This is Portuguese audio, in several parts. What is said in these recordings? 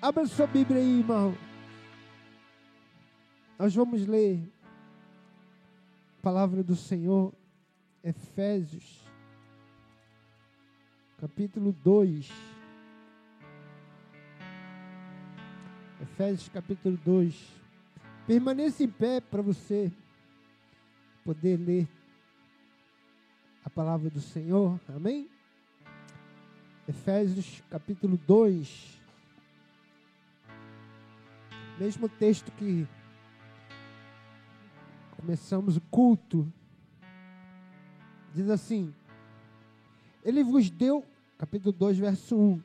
Abra sua Bíblia aí, irmão. Nós vamos ler a palavra do Senhor, Efésios, capítulo 2. Efésios, capítulo 2. Permaneça em pé para você poder ler a palavra do Senhor. Amém? Efésios, capítulo 2. Mesmo texto que começamos o culto, diz assim: Ele vos deu, capítulo 2, verso 1.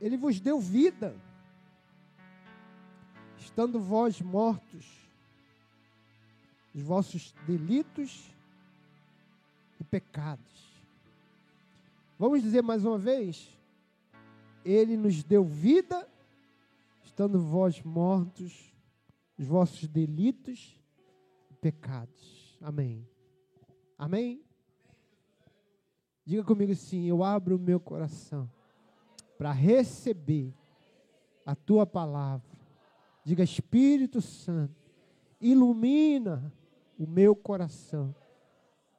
Ele vos deu vida, estando vós mortos, os vossos delitos e pecados. Vamos dizer mais uma vez? Ele nos deu vida estando vós mortos, os vossos delitos e pecados. Amém. Amém? Diga comigo assim: eu abro o meu coração para receber a tua palavra. Diga, Espírito Santo, ilumina o meu coração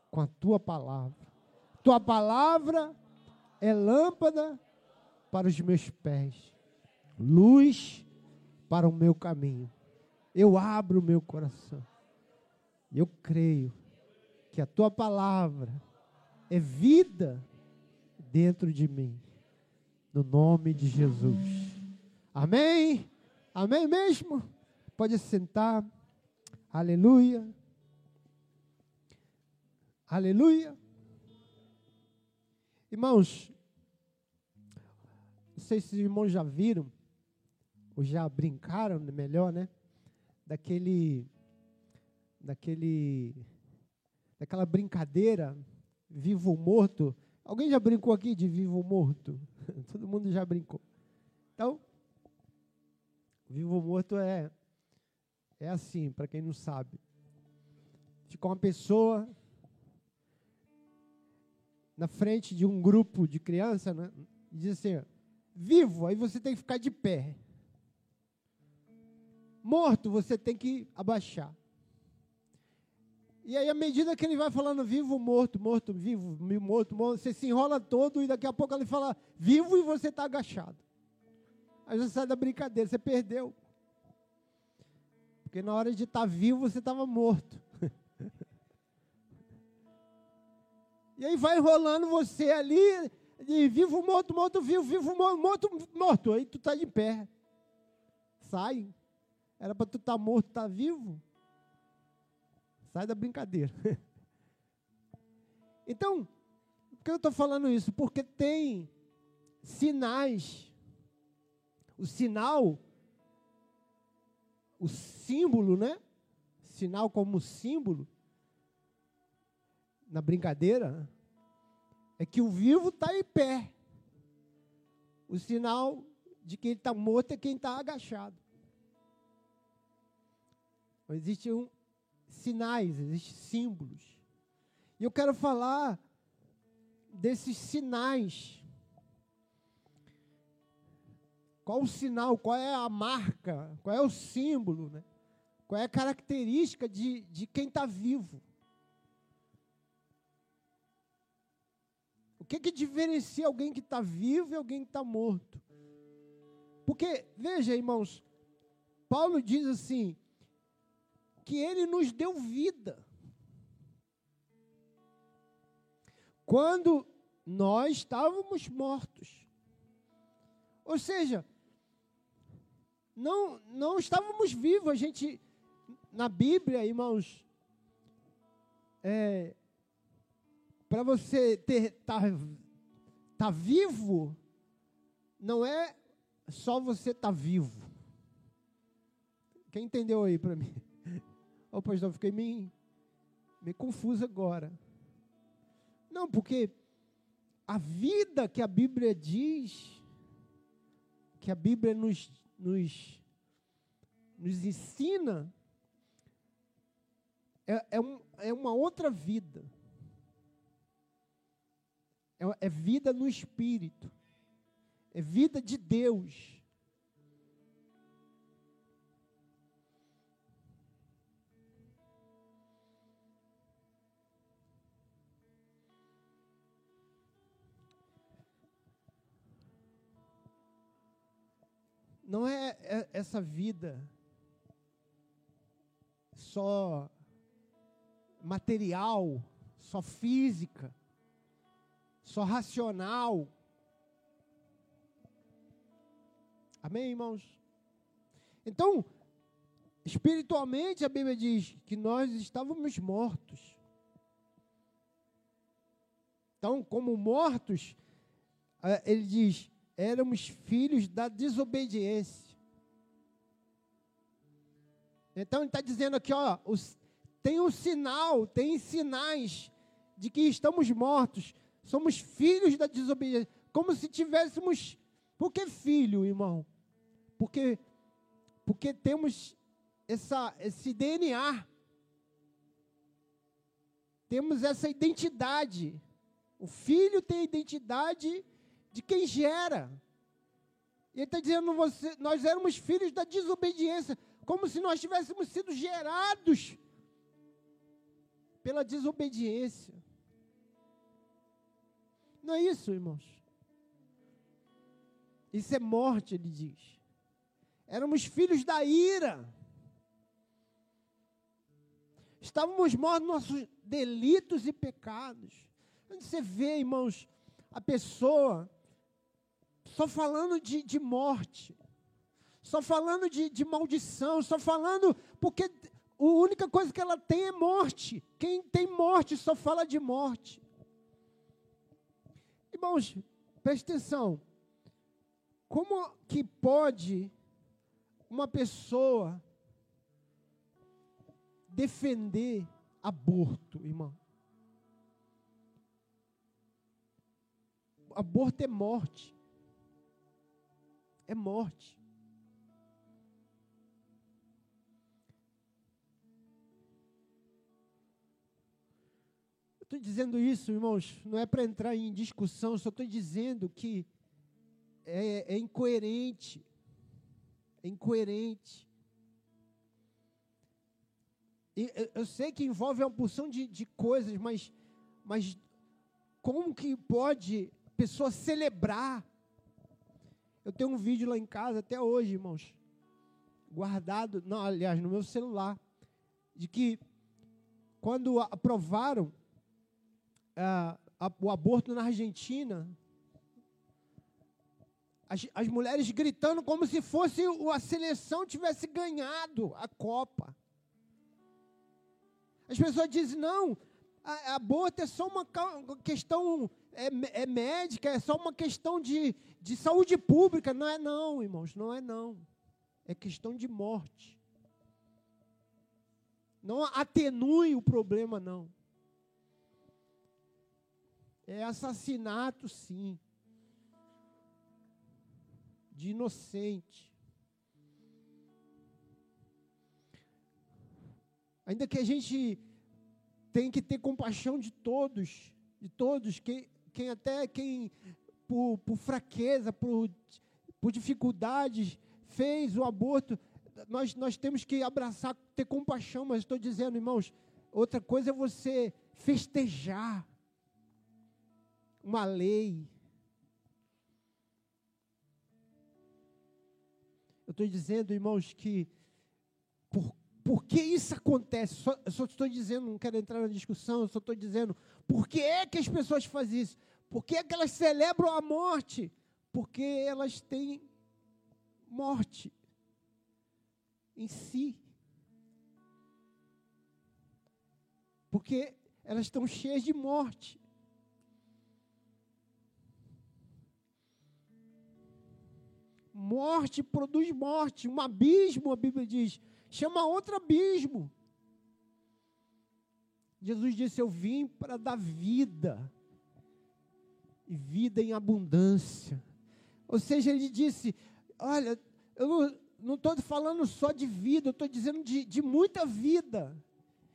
com a tua palavra. Tua palavra é lâmpada para os meus pés, luz para o meu caminho. Eu abro o meu coração. Eu creio que a tua palavra é vida dentro de mim. No nome de Jesus. Amém? Amém mesmo? Pode sentar. Aleluia. Aleluia. Irmãos, não sei se os irmãos já viram, ou já brincaram, melhor, né? Daquele, daquele, daquela brincadeira, vivo ou morto. Alguém já brincou aqui de vivo ou morto? Todo mundo já brincou. Então, vivo ou morto é, é assim, para quem não sabe. Fica uma pessoa na frente de um grupo de crianças, né? E diz assim: vivo, aí você tem que ficar de pé. Morto, você tem que abaixar. E aí, à medida que ele vai falando vivo, morto, morto, vivo, morto, morto, você se enrola todo e daqui a pouco ele fala vivo e você está agachado. Aí você sai da brincadeira, você perdeu. Porque na hora de estar tá vivo, você estava morto. e aí vai enrolando você ali, de vivo, morto, morto, vivo, vivo, morto, morto, morto. Aí tu está de pé. Sai. Era para tu estar tá morto, estar tá vivo. Sai da brincadeira. então, por que eu estou falando isso? Porque tem sinais. O sinal, o símbolo, né? Sinal como símbolo, na brincadeira, é que o vivo está em pé. O sinal de que ele está morto é quem está agachado. Existem sinais, existem símbolos. E eu quero falar desses sinais. Qual o sinal, qual é a marca, qual é o símbolo, né? qual é a característica de, de quem está vivo. O que, que diferencia alguém que está vivo e alguém que está morto? Porque, veja, irmãos, Paulo diz assim: que Ele nos deu vida. Quando nós estávamos mortos. Ou seja, não, não estávamos vivos. A gente, na Bíblia, irmãos, é, para você estar tá, tá vivo, não é só você estar tá vivo. Quem entendeu aí para mim? Ô, oh, pastor, fiquei meio, meio confuso agora. Não, porque a vida que a Bíblia diz, que a Bíblia nos, nos, nos ensina, é, é, um, é uma outra vida. É, é vida no espírito. é vida de Deus. Não é, é essa vida só material, só física, só racional. Amém, irmãos? Então, espiritualmente a Bíblia diz que nós estávamos mortos. Então, como mortos, eh, ele diz, éramos filhos da desobediência. Então ele está dizendo aqui, ó, os, tem um sinal, tem sinais de que estamos mortos. Somos filhos da desobediência. Como se tivéssemos. Por que filho, irmão? Porque, porque temos essa, esse DNA. Temos essa identidade. O filho tem identidade de quem gera. E ele está dizendo, você, nós éramos filhos da desobediência como se nós tivéssemos sido gerados pela desobediência. Não é isso, irmãos? Isso é morte, ele diz. Éramos filhos da ira. Estávamos mortos nos nossos delitos e pecados. Onde você vê, irmãos, a pessoa só falando de, de morte só falando de, de maldição, só falando porque a única coisa que ela tem é morte. Quem tem morte só fala de morte. Irmãos, preste atenção. Como que pode uma pessoa defender aborto, irmão? Aborto é morte. É morte. Estou dizendo isso, irmãos, não é para entrar em discussão, só estou dizendo que é, é, incoerente. É incoerente. E, eu sei que envolve uma porção de, de coisas, mas, mas como que pode a pessoa celebrar? Eu tenho um vídeo lá em casa até hoje, irmãos, guardado, não, aliás, no meu celular, de que quando aprovaram a, o aborto na Argentina, as, as, mulheres gritando como se fosse a seleção tivesse ganhado a Copa. As pessoas dizem, não, aborto é só uma questão é, é, médica, é só uma questão de, de saúde pública. Não é não, irmãos, não é não. É questão de morte. Não atenue o problema, não. É assassinato, sim. De inocente. Ainda que a gente tem que ter compaixão de todos, de todos, quem, quem até quem por, por fraqueza, por, por dificuldades, fez o aborto, nós, nós temos que abraçar, ter compaixão, mas estou dizendo, irmãos, outra coisa é você festejar uma lei. Eu estou dizendo, irmãos, que por, por que isso acontece? Só, eu só estou dizendo, não quero entrar na discussão, eu só estou dizendo, por que é que as pessoas fazem isso? Por que é que elas celebram a morte? Porque elas têm morte em si. Porque elas estão cheias de morte. Morte produz morte. Um abismo, a Bíblia diz, chama outro abismo. Jesus disse: Eu vim para dar vida, e vida em abundância. Ou seja, ele disse: Olha, eu não estou falando só de vida, eu estou dizendo de, de muita vida.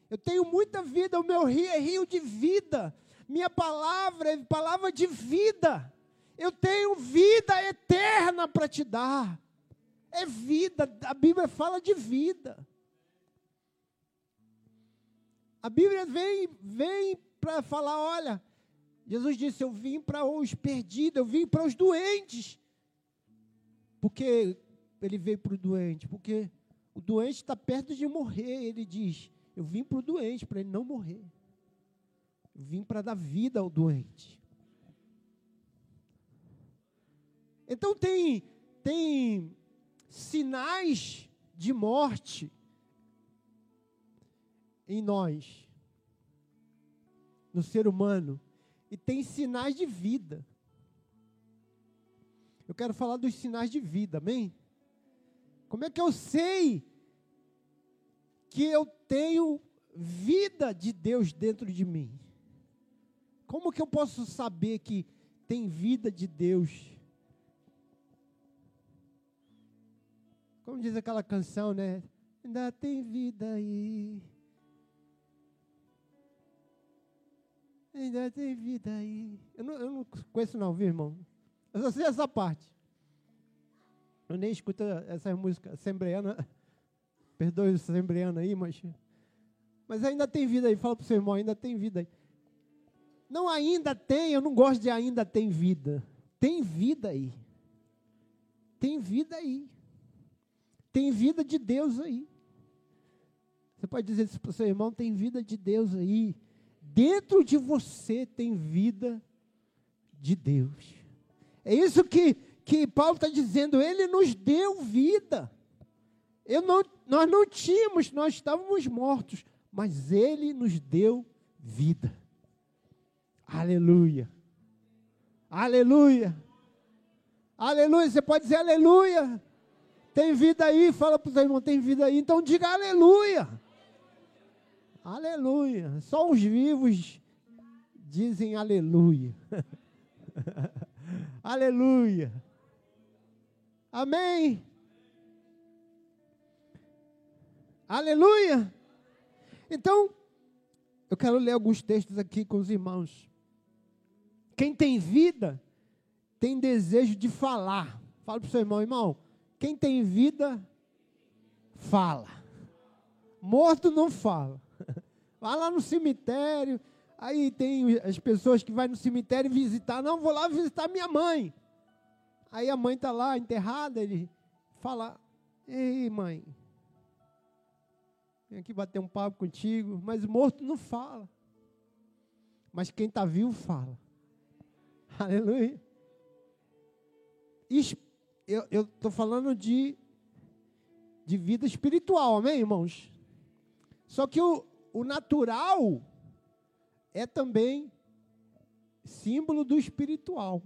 Eu tenho muita vida, o meu rio é rio de vida. Minha palavra é palavra de vida. Eu tenho vida eterna para te dar. É vida, a Bíblia fala de vida. A Bíblia vem, vem para falar, olha, Jesus disse: Eu vim para os perdidos, eu vim para os doentes. Porque ele veio para o doente? Porque o doente está perto de morrer. Ele diz: Eu vim para o doente, para ele não morrer. Eu vim para dar vida ao doente. Então tem, tem sinais de morte em nós, no ser humano, e tem sinais de vida. Eu quero falar dos sinais de vida, amém? Como é que eu sei que eu tenho vida de Deus dentro de mim? Como que eu posso saber que tem vida de Deus Como diz aquela canção, né? Ainda tem vida aí. Ainda tem vida aí. Eu não, eu não conheço não, viu, irmão? Eu só sei essa parte. Eu nem escuto essa música assembleana. Perdoe o assembleano aí, mas. Mas ainda tem vida aí. Fala para o seu irmão, ainda tem vida aí. Não ainda tem, eu não gosto de ainda tem vida. Tem vida aí. Tem vida aí. Tem vida de Deus aí. Você pode dizer isso para o seu irmão: tem vida de Deus aí. Dentro de você tem vida de Deus. É isso que, que Paulo está dizendo. Ele nos deu vida. Eu não, nós não tínhamos, nós estávamos mortos, mas Ele nos deu vida. Aleluia. Aleluia. Aleluia. Você pode dizer aleluia. Tem vida aí, fala para o seu irmão, tem vida aí. Então diga aleluia. Aleluia. Só os vivos dizem aleluia. aleluia. Amém. Aleluia. Então, eu quero ler alguns textos aqui com os irmãos. Quem tem vida tem desejo de falar. Fala para o seu irmão, irmão. Quem tem vida, fala. Morto não fala. Vai lá no cemitério. Aí tem as pessoas que vão no cemitério visitar. Não, vou lá visitar minha mãe. Aí a mãe está lá enterrada. Ele fala: Ei, mãe. Vem aqui bater um papo contigo. Mas morto não fala. Mas quem está vivo fala. Aleluia eu estou falando de, de vida espiritual, amém, irmãos? Só que o, o natural é também símbolo do espiritual.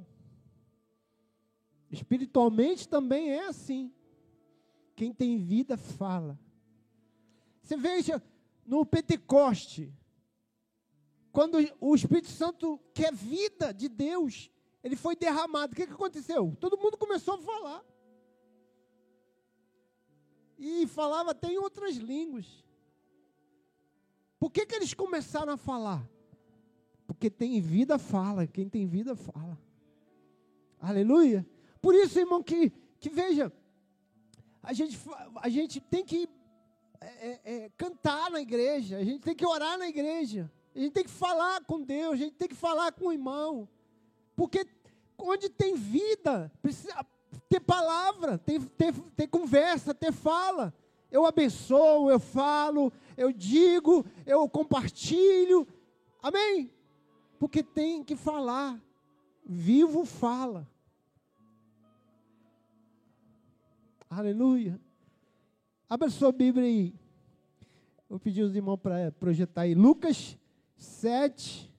Espiritualmente também é assim. Quem tem vida fala. Você veja no Pentecoste, quando o Espírito Santo quer vida de Deus, ele foi derramado. O que, que aconteceu? Todo mundo começou a falar. E falava até em outras línguas. Por que, que eles começaram a falar? Porque tem vida, fala. Quem tem vida, fala. Aleluia. Por isso, irmão, que, que veja, a gente, a gente tem que é, é, é, cantar na igreja, a gente tem que orar na igreja, a gente tem que falar com Deus, a gente tem que falar com o irmão. Porque onde tem vida, precisa ter palavra, ter, ter, ter conversa, ter fala. Eu abençoo, eu falo, eu digo, eu compartilho. Amém? Porque tem que falar. Vivo fala. Aleluia. Abra sua Bíblia aí. Vou pedir os irmãos para projetar aí. Lucas 7,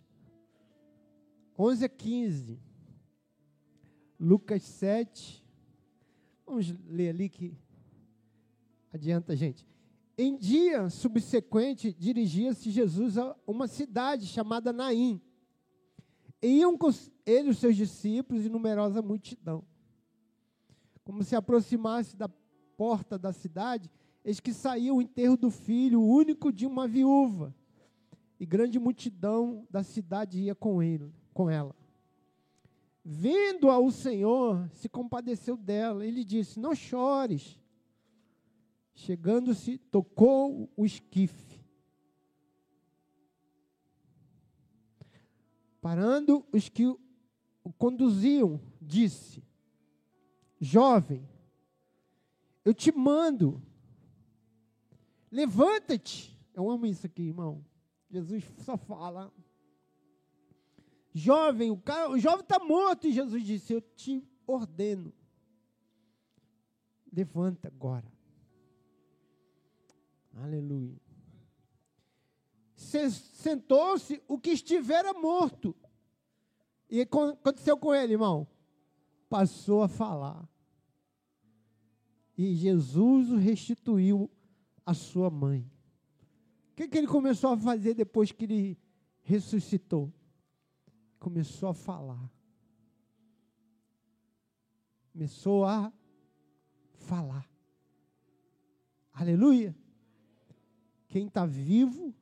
11 a 15. Lucas 7. Vamos ler ali que adianta, gente. Em dia subsequente, dirigia-se Jesus a uma cidade chamada Naim. E iam com ele os seus discípulos e numerosa multidão. Como se aproximasse da porta da cidade, eis que saía o enterro do filho único de uma viúva. E grande multidão da cidade ia com ele, com ela. Vendo-a o Senhor, se compadeceu dela. Ele disse: Não chores. Chegando-se, tocou o esquife. Parando os que o conduziam, disse: Jovem, eu te mando, levanta-te. Eu amo isso aqui, irmão. Jesus só fala. Jovem, o, cara, o jovem está morto. E Jesus disse: Eu te ordeno. Levanta agora. Aleluia. Sentou-se o que estivera morto. E aconteceu com ele, irmão? Passou a falar. E Jesus o restituiu à sua mãe. O que, que ele começou a fazer depois que ele ressuscitou? Começou a falar. Começou a falar. Aleluia. Quem está vivo,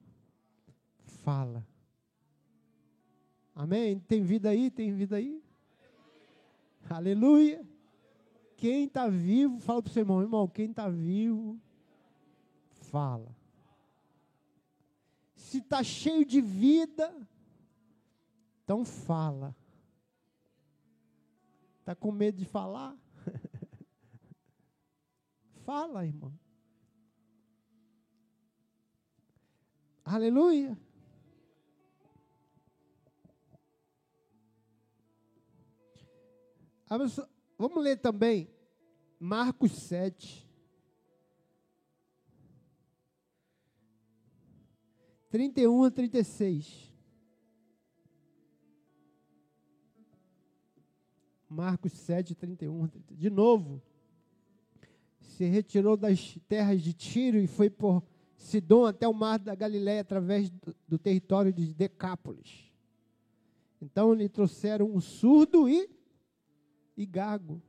fala. Amém? Tem vida aí? Tem vida aí? Aleluia. Quem está vivo, fala para o seu irmão, irmão, quem está vivo, fala. Se está cheio de vida, então fala. Está com medo de falar? fala, irmão. Aleluia. Vamos ler também Marcos 7. 31 a 36. Marcos 7, 31. De novo, se retirou das terras de Tiro e foi por Sidom até o mar da Galiléia através do, do território de Decápolis. Então lhe trouxeram um surdo e, e gago.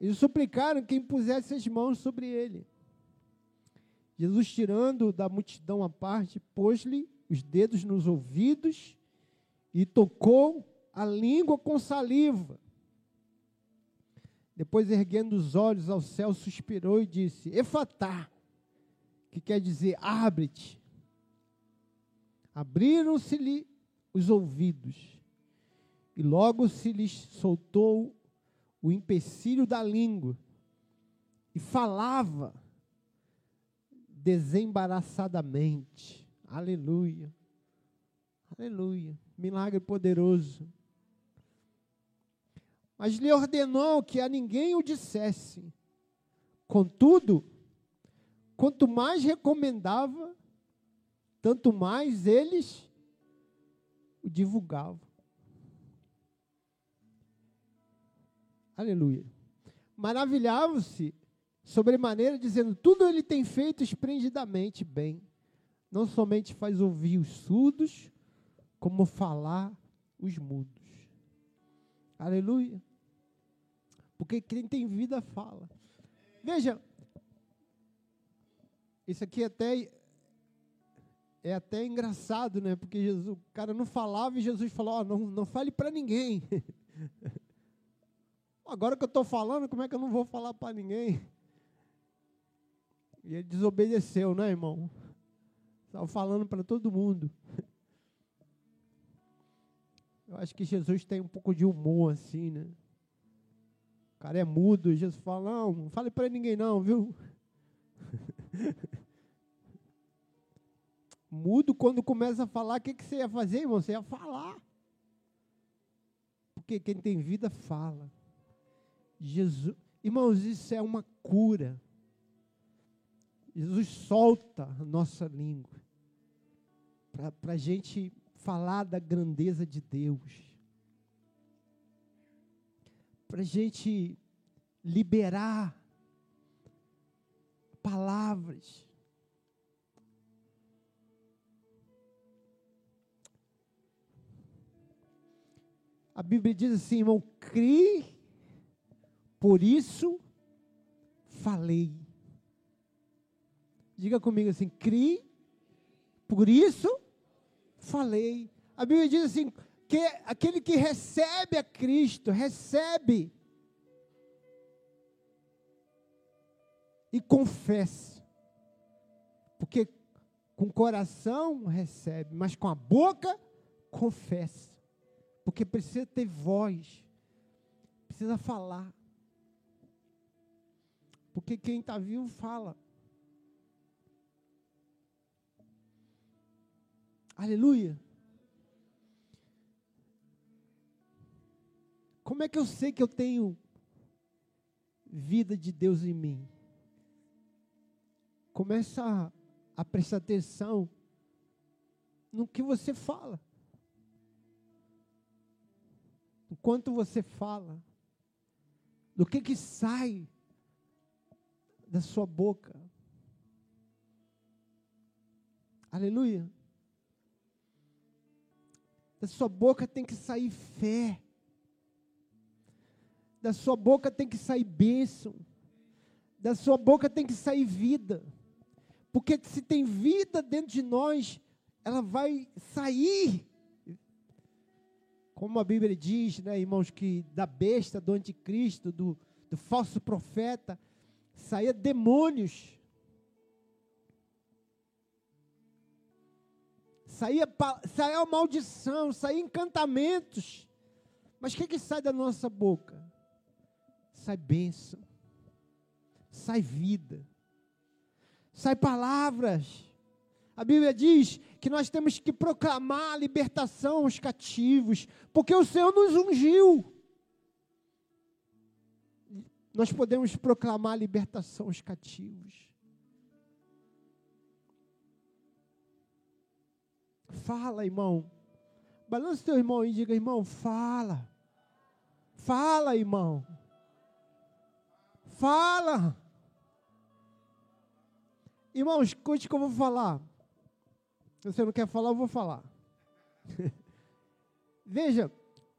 Eles suplicaram que impusesse as mãos sobre ele. Jesus, tirando da multidão a parte, pôs-lhe os dedos nos ouvidos e tocou a língua com saliva. Depois, erguendo os olhos ao céu, suspirou e disse: Efatá, que quer dizer abre-te. Abriram-se-lhe os ouvidos, e logo se lhes soltou o empecilho da língua, e falava desembaraçadamente. Aleluia. Aleluia. Milagre poderoso. Mas lhe ordenou que a ninguém o dissesse. Contudo, quanto mais recomendava, tanto mais eles o divulgavam. Aleluia. Maravilhavam-se sobremaneira, dizendo: Tudo ele tem feito esplendidamente bem. Não somente faz ouvir os surdos, como falar os mudos. Aleluia. Porque quem tem vida fala. Veja, isso aqui é até é até engraçado, né? Porque Jesus, o cara não falava e Jesus falou: oh, não, não fale para ninguém. Agora que eu estou falando, como é que eu não vou falar para ninguém? E ele desobedeceu, né, irmão? Estava falando para todo mundo. Eu acho que Jesus tem um pouco de humor assim, né? O cara é mudo, Jesus fala, não, não fale para ninguém não, viu? mudo, quando começa a falar, o que, que você ia fazer, irmão? Você ia falar. Porque quem tem vida fala. Jesus, irmãos, isso é uma cura. Jesus solta a nossa língua para a gente falar da grandeza de Deus, para a gente liberar palavras. A Bíblia diz assim, irmão, crie, por isso falei. Diga comigo assim: crie, por isso falei. A Bíblia diz assim: que aquele que recebe a Cristo, recebe e confesse. Porque com o coração recebe, mas com a boca confesse. Porque precisa ter voz, precisa falar. Porque quem está vivo fala. Aleluia. Como é que eu sei que eu tenho vida de Deus em mim? Começa a, a prestar atenção no que você fala. O quanto você fala. Do que que sai da sua boca. Aleluia. Da sua boca tem que sair fé. Da sua boca tem que sair bênção. Da sua boca tem que sair vida. Porque se tem vida dentro de nós, ela vai sair. Como a Bíblia diz, né, irmãos, que da besta, do anticristo, do, do falso profeta, saía demônios. Saía, saía maldição, saía encantamentos. Mas o que, que sai da nossa boca? Sai bênção, sai vida, sai palavras. A Bíblia diz que nós temos que proclamar a libertação aos cativos, porque o Senhor nos ungiu nós podemos proclamar a libertação aos cativos. Fala, irmão. Balança teu irmão e diga, irmão, fala. Fala, irmão. Fala. Irmão, escute o que eu vou falar. Se você não quer falar, eu vou falar. Veja,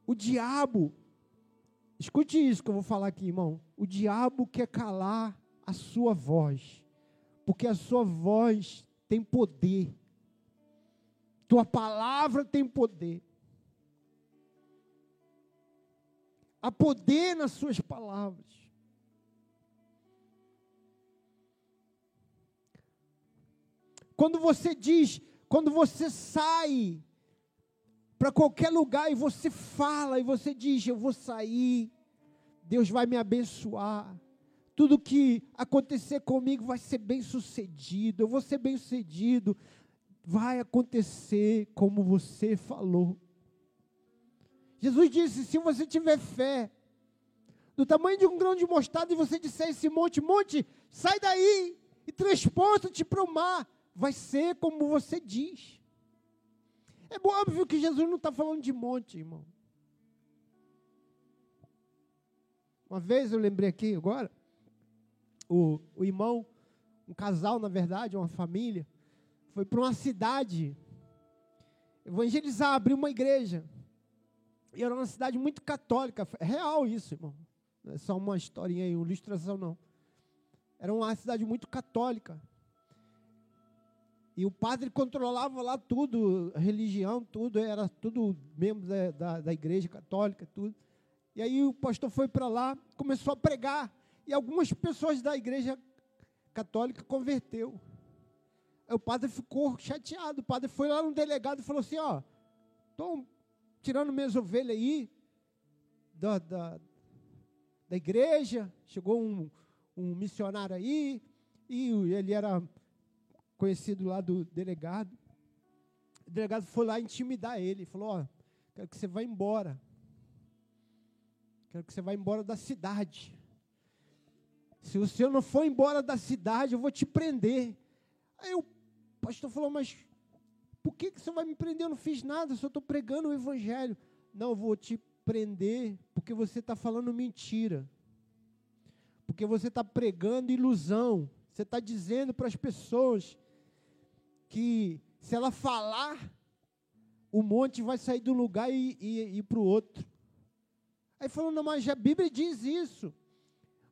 o diabo Escute isso que eu vou falar aqui, irmão. O diabo quer calar a sua voz, porque a sua voz tem poder. Tua palavra tem poder. Há poder nas suas palavras. Quando você diz, quando você sai para qualquer lugar e você fala e você diz: Eu vou sair, Deus vai me abençoar. Tudo que acontecer comigo vai ser bem sucedido, eu vou ser bem sucedido. Vai acontecer como você falou. Jesus disse: se você tiver fé, do tamanho de um grão de mostarda, e você disser esse monte, monte, sai daí e transporta-te para o mar, vai ser como você diz. É óbvio que Jesus não está falando de monte, irmão. Uma vez eu lembrei aqui agora, o, o irmão, um casal, na verdade, uma família, foi para uma cidade evangelizar, abrir uma igreja. E era uma cidade muito católica, é real isso, irmão. Não é só uma historinha aí, uma ilustração, não. Era uma cidade muito católica. E o padre controlava lá tudo, religião, tudo, era tudo membro da, da, da igreja católica, tudo. E aí o pastor foi para lá, começou a pregar. E algumas pessoas da igreja católica converteu. Aí o padre ficou chateado. O padre foi lá no delegado e falou assim: Ó, estão tirando minhas ovelhas aí da, da, da igreja. Chegou um, um missionário aí, e ele era conhecido lá do delegado. O delegado foi lá intimidar ele, falou: Ó, quero que você vá embora. Quero que você vá embora da cidade. Se o senhor não for embora da cidade, eu vou te prender. Aí o pastor falou: Mas por que, que você vai me prender? Eu não fiz nada, eu só estou pregando o evangelho. Não, eu vou te prender porque você está falando mentira. Porque você está pregando ilusão. Você está dizendo para as pessoas que se ela falar, o monte vai sair do lugar e, ir para o outro. Aí falou, não, mas a Bíblia diz isso.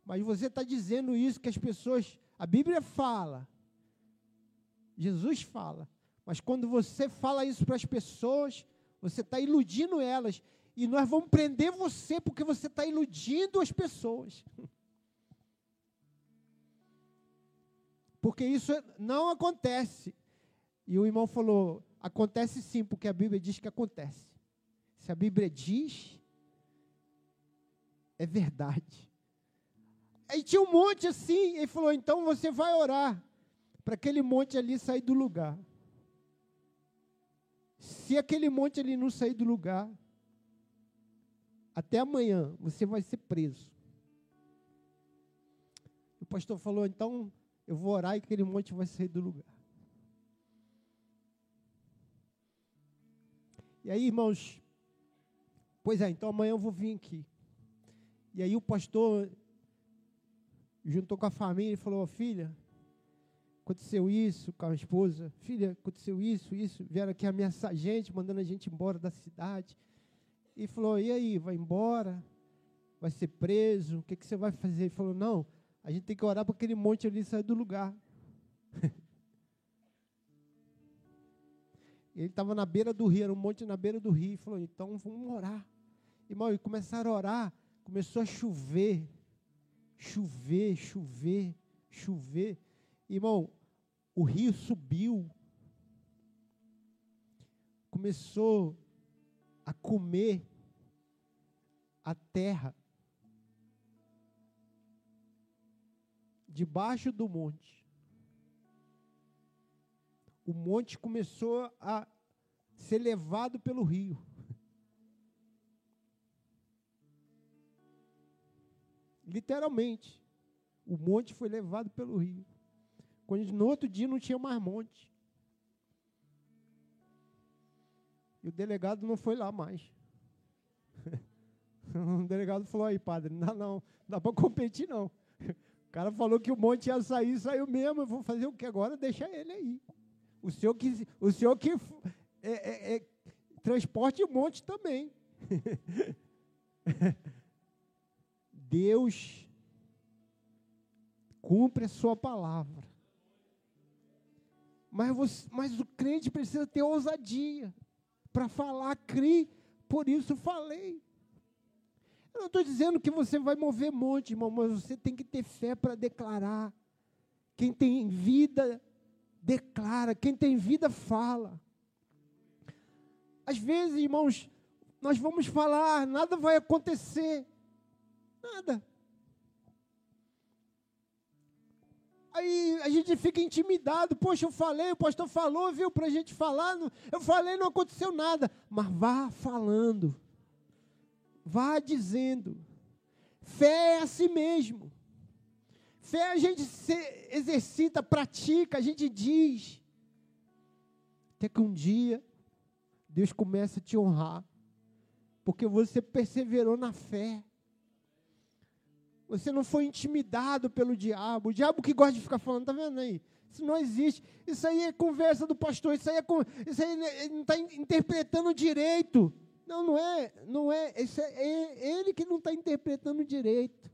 Mas você está dizendo isso que as pessoas. A Bíblia fala. Jesus fala. Mas quando você fala isso para as pessoas, Você está iludindo elas. E nós vamos prender você porque você está iludindo as pessoas. Porque isso não acontece. E o irmão falou: acontece sim, porque a Bíblia diz que acontece. Se a Bíblia diz, é verdade. Aí tinha um monte assim, ele falou: então você vai orar para aquele monte ali sair do lugar. Se aquele monte ali não sair do lugar, até amanhã você vai ser preso. O pastor falou: então eu vou orar e aquele monte vai sair do lugar. E aí, irmãos, pois é, então amanhã eu vou vir aqui. E aí o pastor juntou com a família e falou: filha, aconteceu isso com a esposa, filha, aconteceu isso, isso, vieram aqui ameaçar a gente, mandando a gente embora da cidade. E falou: e aí, vai embora? Vai ser preso? O que, que você vai fazer? Ele falou: não, a gente tem que orar para aquele monte ali sair do lugar. Ele estava na beira do rio, era um monte na beira do rio. E falou: então vamos orar. Irmão, e começaram a orar, começou a chover. Chover, chover, chover. Irmão, o rio subiu. Começou a comer a terra. debaixo do monte. O monte começou a ser levado pelo rio. Literalmente, o monte foi levado pelo rio. Quando no outro dia não tinha mais monte. E o delegado não foi lá mais. o delegado falou aí, padre, não, não, não dá para competir não. O cara falou que o monte ia sair, saiu mesmo. Eu vou fazer o que agora? Deixa ele aí. O senhor que, o senhor que é, é, é, transporte o monte também. Deus cumpre a sua palavra. Mas, você, mas o crente precisa ter ousadia para falar, crie, por isso falei. Eu não estou dizendo que você vai mover monte, irmão, mas você tem que ter fé para declarar. Quem tem vida, declara. Quem tem vida, fala. Às vezes, irmãos, nós vamos falar, nada vai acontecer. Nada. Aí a gente fica intimidado. Poxa, eu falei, o pastor falou, viu, para a gente falar. Eu falei, não aconteceu nada. Mas vá falando. Vá dizendo. Fé é assim mesmo. Fé a gente exercita, pratica, a gente diz. Até que um dia Deus começa a te honrar. Porque você perseverou na fé. Você não foi intimidado pelo diabo. O diabo que gosta de ficar falando, tá vendo aí? Isso não existe. Isso aí é conversa do pastor. Isso aí, é, isso aí não está interpretando direito. Não, não é, não é, esse é, é ele que não está interpretando direito.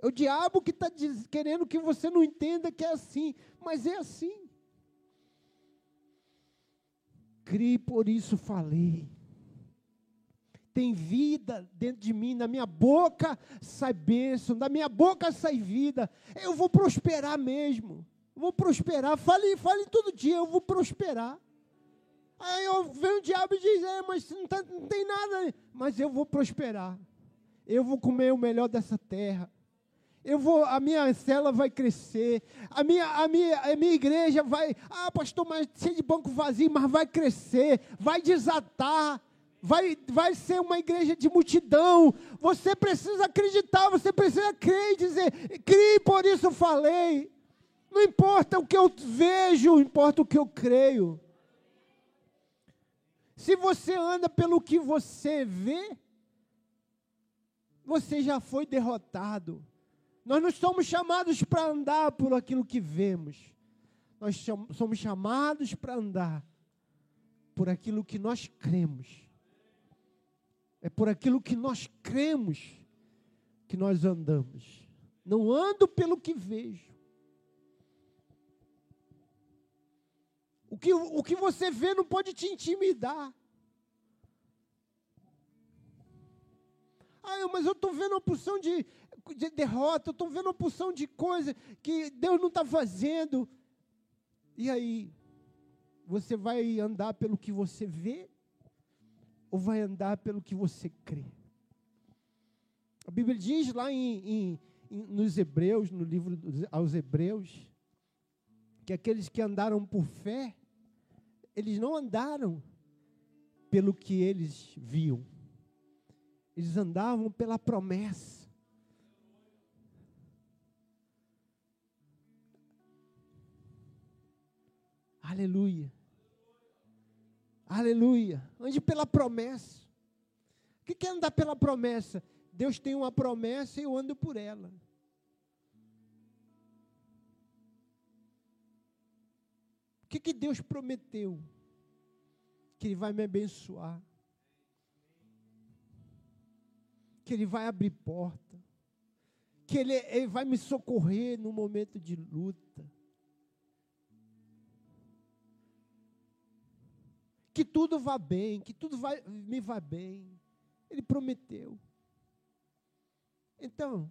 É o diabo que está querendo que você não entenda que é assim, mas é assim. Crie, por isso falei. Tem vida dentro de mim, na minha boca sai bênção, da minha boca sai vida. Eu vou prosperar mesmo. Vou prosperar. Fale, fale todo dia, eu vou prosperar. Aí eu, vem o diabo e diz: é, mas não, tá, não tem nada. Mas eu vou prosperar. Eu vou comer o melhor dessa terra. Eu vou, a minha cela vai crescer, a minha, a minha, a minha igreja vai, ah, pastor, mas cheio de banco vazio, mas vai crescer, vai desatar, vai, vai ser uma igreja de multidão. Você precisa acreditar, você precisa crer e dizer, crie, por isso falei. Não importa o que eu vejo, importa o que eu creio. Se você anda pelo que você vê, você já foi derrotado. Nós não somos chamados para andar por aquilo que vemos. Nós somos chamados para andar por aquilo que nós cremos. É por aquilo que nós cremos que nós andamos. Não ando pelo que vejo. O que, o que você vê não pode te intimidar. Ah, mas eu estou vendo a porção de de derrota, eu estou vendo uma porção de coisa que Deus não está fazendo. E aí, você vai andar pelo que você vê ou vai andar pelo que você crê? A Bíblia diz lá em, em, em, nos Hebreus, no livro aos Hebreus, que aqueles que andaram por fé, eles não andaram pelo que eles viam, eles andavam pela promessa. Aleluia. Aleluia. Ande pela promessa. O que é andar pela promessa? Deus tem uma promessa e eu ando por ela. O que, que Deus prometeu? Que Ele vai me abençoar. Que Ele vai abrir porta. Que Ele, ele vai me socorrer no momento de luta. Que tudo vá bem, que tudo vai, me vá bem. Ele prometeu. Então,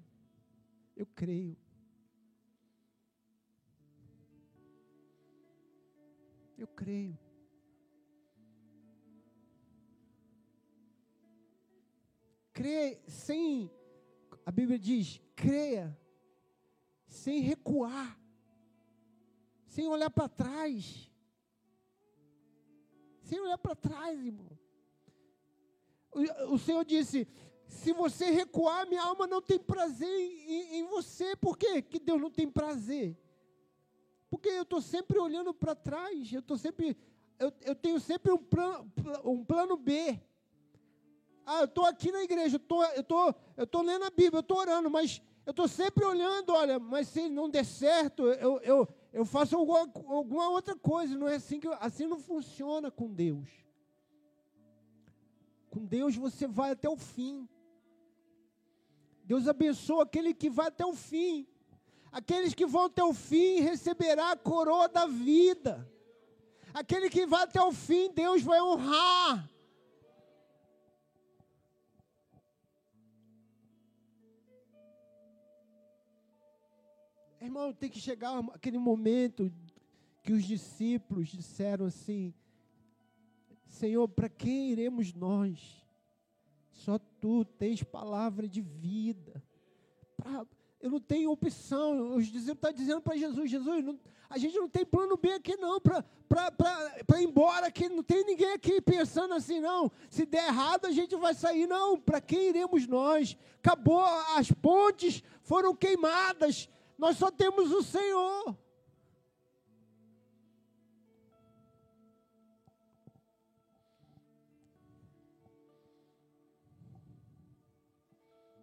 eu creio. Eu creio. Creia sem, a Bíblia diz, creia, sem recuar, sem olhar para trás sem olhar para trás, irmão. O, Senhor disse: se você recuar, minha alma não tem prazer em, em você. Por quê? Que Deus não tem prazer. Porque eu estou sempre olhando para trás, eu estou sempre, eu, eu, tenho sempre um plano, um plano B. Ah, eu estou aqui na igreja, eu tô, estou tô, eu tô lendo a Bíblia, eu estou orando, mas eu estou sempre olhando, olha, mas se não der certo, eu, eu, eu faço alguma, alguma outra coisa. Não é assim que assim não funciona com Deus. Com Deus você vai até o fim. Deus abençoa aquele que vai até o fim. Aqueles que vão até o fim receberá a coroa da vida. Aquele que vai até o fim, Deus vai honrar. Irmão, tem que chegar aquele momento que os discípulos disseram assim: Senhor, para quem iremos nós? Só tu tens palavra de vida. Pra, eu não tenho opção. Os discípulos estão dizendo para Jesus: Jesus, não, a gente não tem plano B aqui não, para ir embora, que não tem ninguém aqui pensando assim, não. Se der errado, a gente vai sair. Não, para quem iremos nós? Acabou, as pontes foram queimadas, nós só temos o Senhor.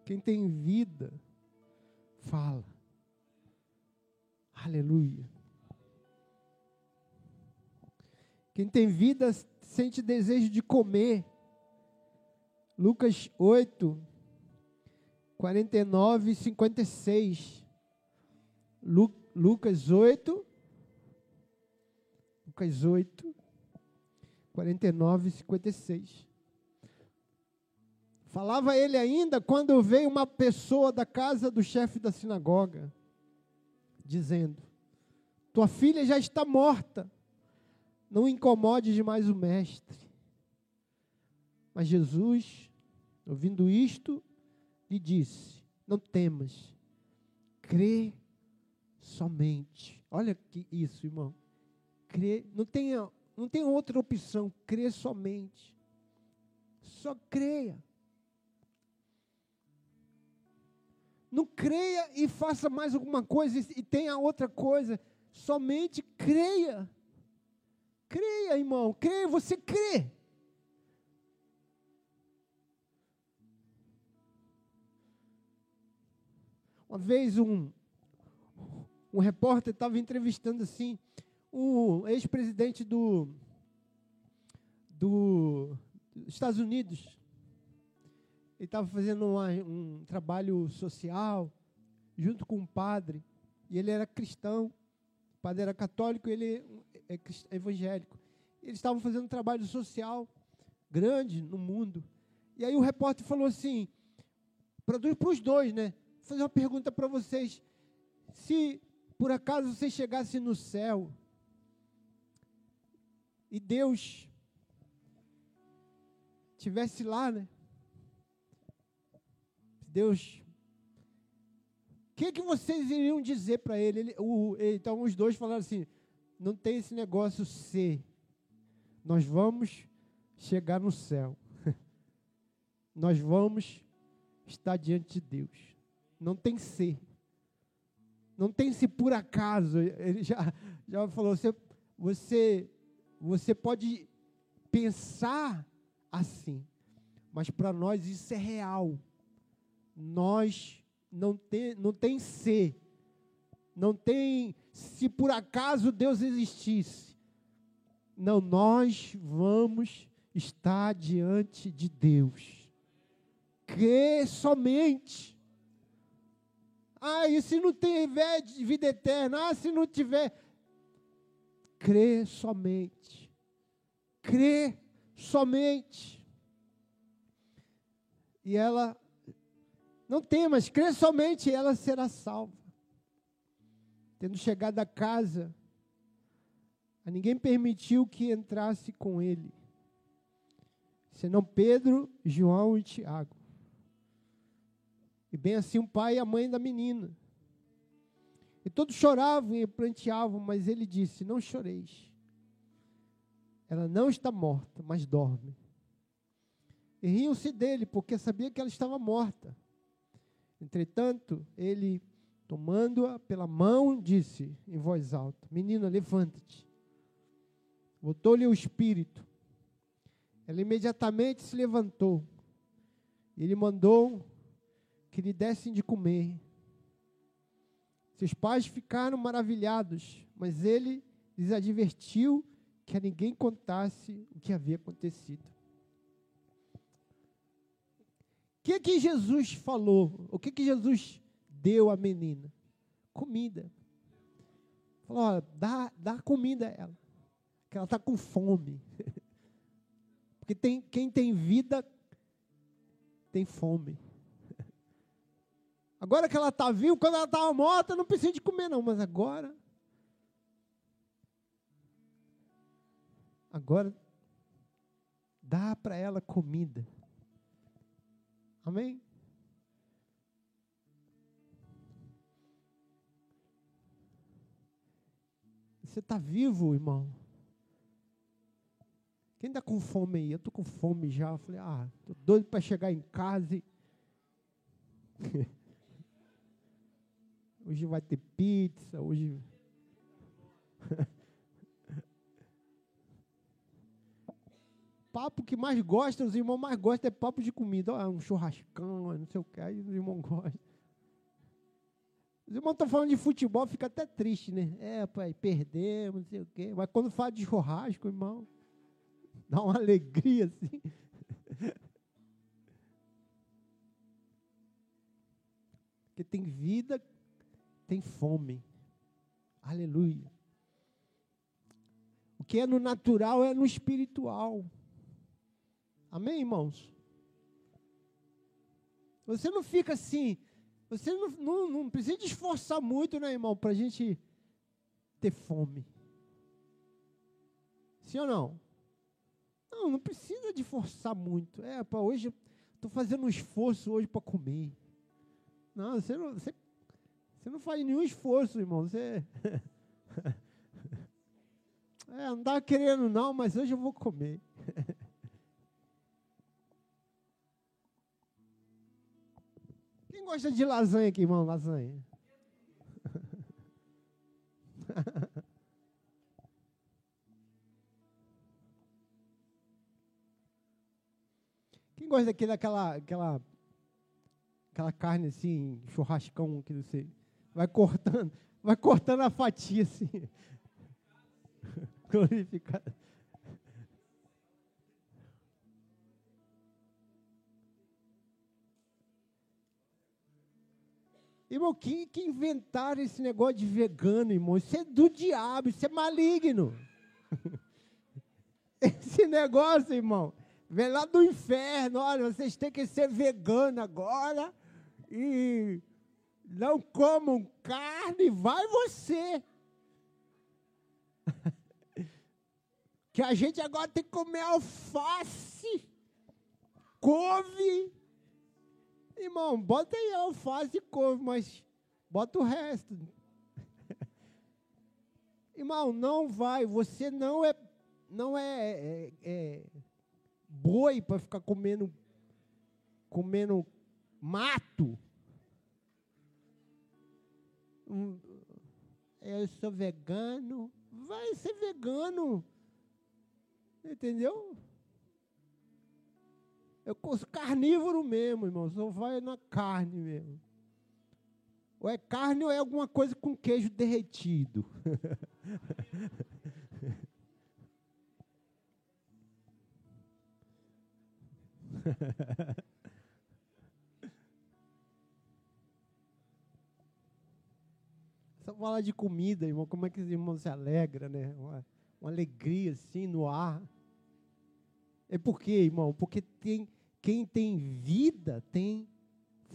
Quem tem vida, fala. Aleluia. Quem tem vida sente desejo de comer. Lucas 8, 49 e 56. Lu, Lucas 8, Lucas 8, 49 e 56. Falava ele ainda quando veio uma pessoa da casa do chefe da sinagoga, dizendo: Tua filha já está morta, não incomode mais o mestre. Mas Jesus, ouvindo isto, lhe disse: Não temas, crê somente. Olha que isso, irmão. Crer, não tenha, não tem outra opção, crer somente. Só creia. Não creia e faça mais alguma coisa e tenha outra coisa. Somente creia. Creia, irmão. Creia, você crê. Uma vez um, um repórter estava entrevistando assim o ex-presidente do, do Estados Unidos. Ele estava fazendo uma, um trabalho social junto com um padre e ele era cristão. O padre era católico, ele é, é evangélico. Eles estavam fazendo um trabalho social grande no mundo. E aí o repórter falou assim: para os dois, né? Vou fazer uma pergunta para vocês. Se por acaso você chegasse no céu e Deus tivesse lá, né? Deus, o que, que vocês iriam dizer para ele? ele o, então os dois falaram assim: não tem esse negócio ser. Nós vamos chegar no céu. Nós vamos estar diante de Deus. Não tem ser. Não tem se por acaso. Ele já, já falou, você, você, você pode pensar assim, mas para nós isso é real. Nós não tem, não tem ser. Não tem se por acaso Deus existisse. Não, nós vamos estar diante de Deus. Crê somente. Ah, e se não tiver vida eterna? Ah, se não tiver. Crê somente. Crê somente. E ela, não temas, crê somente, e ela será salva. Tendo chegado a casa, a ninguém permitiu que entrasse com ele, senão Pedro, João e Tiago. E bem assim o pai e a mãe da menina. E todos choravam e planteavam, mas ele disse: Não choreis. Ela não está morta, mas dorme. E riam-se dele, porque sabia que ela estava morta. Entretanto, ele Tomando-a pela mão, disse em voz alta: Menina, levanta-te. Voltou-lhe o espírito. Ela imediatamente se levantou. Ele mandou que lhe dessem de comer. Seus pais ficaram maravilhados, mas ele lhes advertiu que a ninguém contasse o que havia acontecido. O que que Jesus falou? O que que Jesus deu à menina? Comida. Falou, ó, dá, dá comida a ela. Que ela está com fome. Porque tem, quem tem vida tem fome. Agora que ela está viva, quando ela estava morta, não precisa de comer, não. Mas agora. Agora, dá para ela comida. Amém? Você está vivo, irmão? Quem está com fome aí? Eu estou com fome já. Eu falei, ah, estou doido para chegar em casa e... hoje vai ter pizza, hoje... papo que mais gosta, os irmãos mais gostam é papo de comida. Um churrascão, não sei o que, aí os irmãos gostam. Os irmãos estão falando de futebol, fica até triste, né? É, pai, perdemos, não sei o quê. Mas quando fala de churrasco, irmão, dá uma alegria assim. Porque tem vida, tem fome. Aleluia. O que é no natural é no espiritual. Amém, irmãos? Você não fica assim, você não, não, não precisa esforçar muito, né, irmão, para a gente ter fome. Sim ou não? Não, não precisa de forçar muito. É, para hoje estou fazendo um esforço hoje para comer. Não, você não, você, você não faz nenhum esforço, irmão. Você é, não estava querendo não, mas hoje eu vou comer. Quem gosta de lasanha aqui, irmão? Lasanha. Quem gosta daquele, daquela, aquela, aquela carne assim, churrascão que você vai cortando, vai cortando a fatia assim. Glorificado. Irmão, que, que inventaram esse negócio de vegano, irmão? Isso é do diabo, isso é maligno. esse negócio, irmão, vem lá do inferno. Olha, vocês têm que ser vegano agora, e não comam carne, vai você. que a gente agora tem que comer alface, couve. Irmão, bota aí alface e couve, mas bota o resto. Irmão, não vai, você não é não é, é, é boi para ficar comendo comendo mato. Eu sou vegano. Vai ser vegano. Entendeu? Eu sou carnívoro mesmo, irmão. Só vai na carne mesmo. Ou é carne ou é alguma coisa com queijo derretido. Só falar de comida, irmão, como é que os irmãos se alegram, né? Uma, uma alegria assim no ar. É por quê, irmão? Porque tem, quem tem vida tem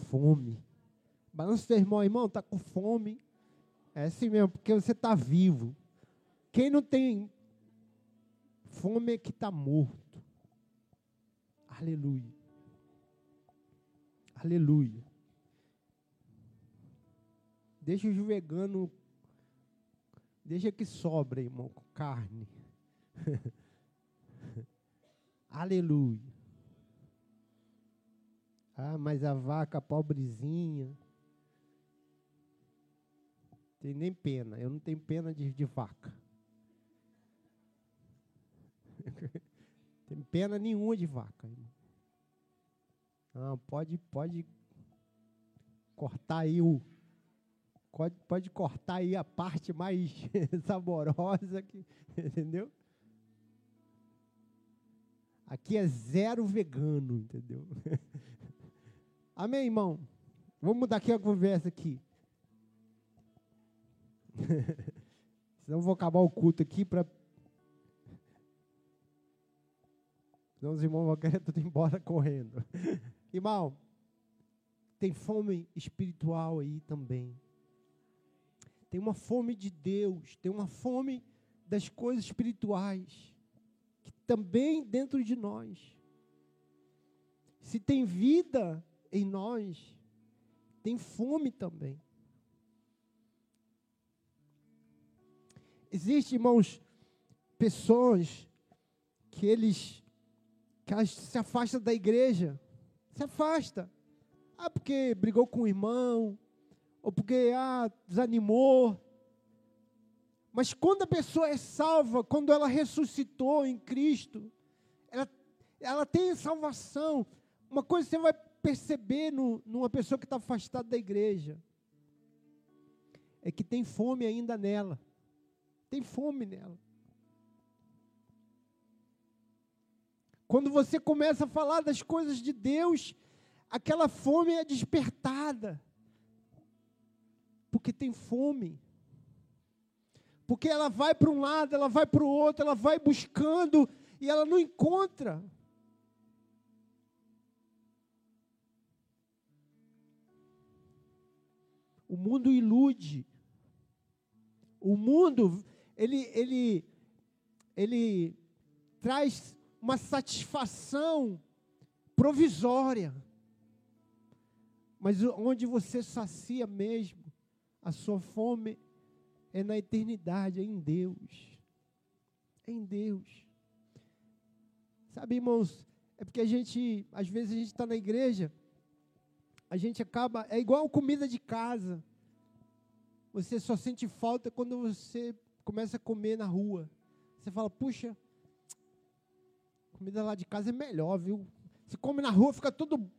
fome. Balança teu irmão, irmão, está com fome. É assim mesmo, porque você está vivo. Quem não tem fome é que está morto. Aleluia. Aleluia. Deixa os veganos. Deixa que sobra, irmão, carne. Aleluia. Ah, mas a vaca pobrezinha. Tem nem pena. Eu não tenho pena de, de vaca. Tem pena nenhuma de vaca. Irmão. Não, pode, pode cortar aí o. Pode, pode cortar aí a parte mais saborosa, entendeu? Aqui é zero vegano, entendeu? Amém, irmão? Vamos mudar aqui a conversa aqui. Senão vou acabar o culto aqui para Senão os irmãos vão querer tudo embora correndo. Irmão, tem fome espiritual aí também. Tem uma fome de Deus, tem uma fome das coisas espirituais, que também dentro de nós. Se tem vida em nós, tem fome também. Existem, irmãos, pessoas que eles que se afasta da igreja. Se afasta. Ah, porque brigou com o irmão, ou porque ah, desanimou. Mas quando a pessoa é salva, quando ela ressuscitou em Cristo, ela, ela tem salvação. Uma coisa você vai perceber no, numa pessoa que está afastada da igreja é que tem fome ainda nela. Tem fome nela. Quando você começa a falar das coisas de Deus, aquela fome é despertada. Porque tem fome. Porque ela vai para um lado, ela vai para o outro, ela vai buscando e ela não encontra. O mundo ilude. O mundo, ele, ele, ele traz uma satisfação provisória. Mas onde você sacia mesmo a sua fome é na eternidade, é em Deus. É em Deus. Sabe, irmãos, é porque a gente, às vezes a gente está na igreja, a gente acaba, é igual comida de casa. Você só sente falta quando você começa a comer na rua. Você fala, puxa, comida lá de casa é melhor, viu? Se come na rua, fica tudo.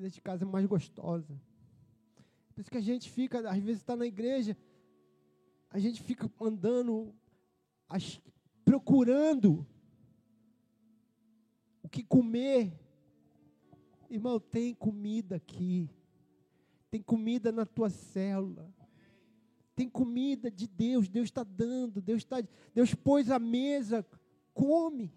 Comida de casa é mais gostosa. Por isso que a gente fica, às vezes está na igreja, a gente fica andando, procurando o que comer. Irmão, tem comida aqui. Tem comida na tua célula tem comida de Deus, Deus está dando, Deus, tá, Deus pôs a mesa come.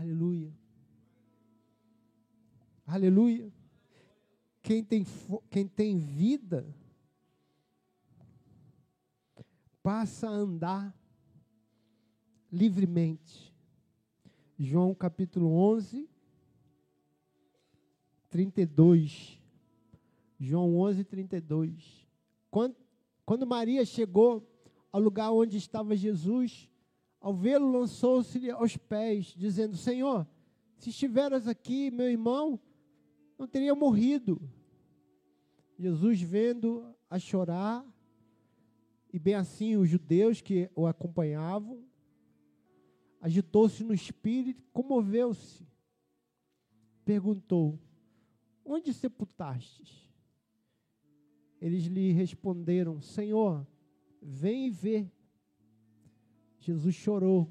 Aleluia. Aleluia. Quem tem, quem tem vida passa a andar livremente. João capítulo 11, 32. João 11, 32. Quando, quando Maria chegou ao lugar onde estava Jesus, ao vê-lo, lançou-se aos pés, dizendo: Senhor, se estiveras aqui, meu irmão não teria morrido. Jesus, vendo a chorar, e bem assim os judeus que o acompanhavam, agitou-se no espírito, comoveu-se. Perguntou: Onde sepultastes? Eles lhe responderam: Senhor, vem e vê. Jesus chorou.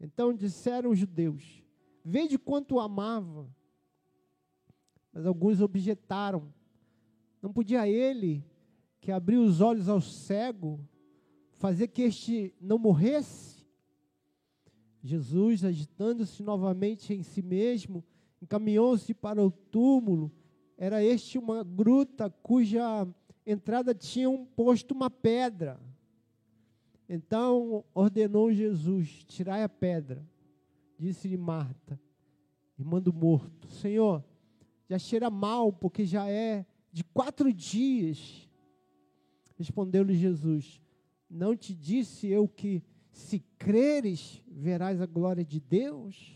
Então disseram os judeus: Vede quanto o amava. Mas alguns objetaram: Não podia ele, que abriu os olhos ao cego, fazer que este não morresse? Jesus, agitando-se novamente em si mesmo, encaminhou-se para o túmulo. Era este uma gruta cuja entrada tinha um posto uma pedra. Então ordenou Jesus: Tirai a pedra. Disse-lhe Marta, irmã do morto: Senhor, já cheira mal, porque já é de quatro dias. Respondeu-lhe Jesus: Não te disse eu que se creres, verás a glória de Deus.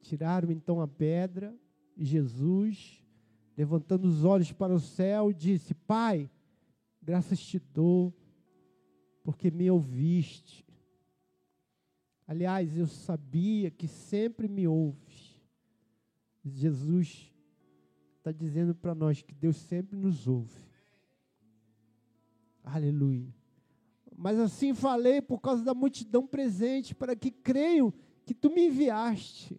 Tiraram então a pedra, e Jesus, levantando os olhos para o céu, disse: Pai, graças te dou, porque me ouviste. Aliás, eu sabia que sempre me ouves. Jesus está dizendo para nós que Deus sempre nos ouve. Aleluia. Mas assim falei por causa da multidão presente, para que creiam que tu me enviaste.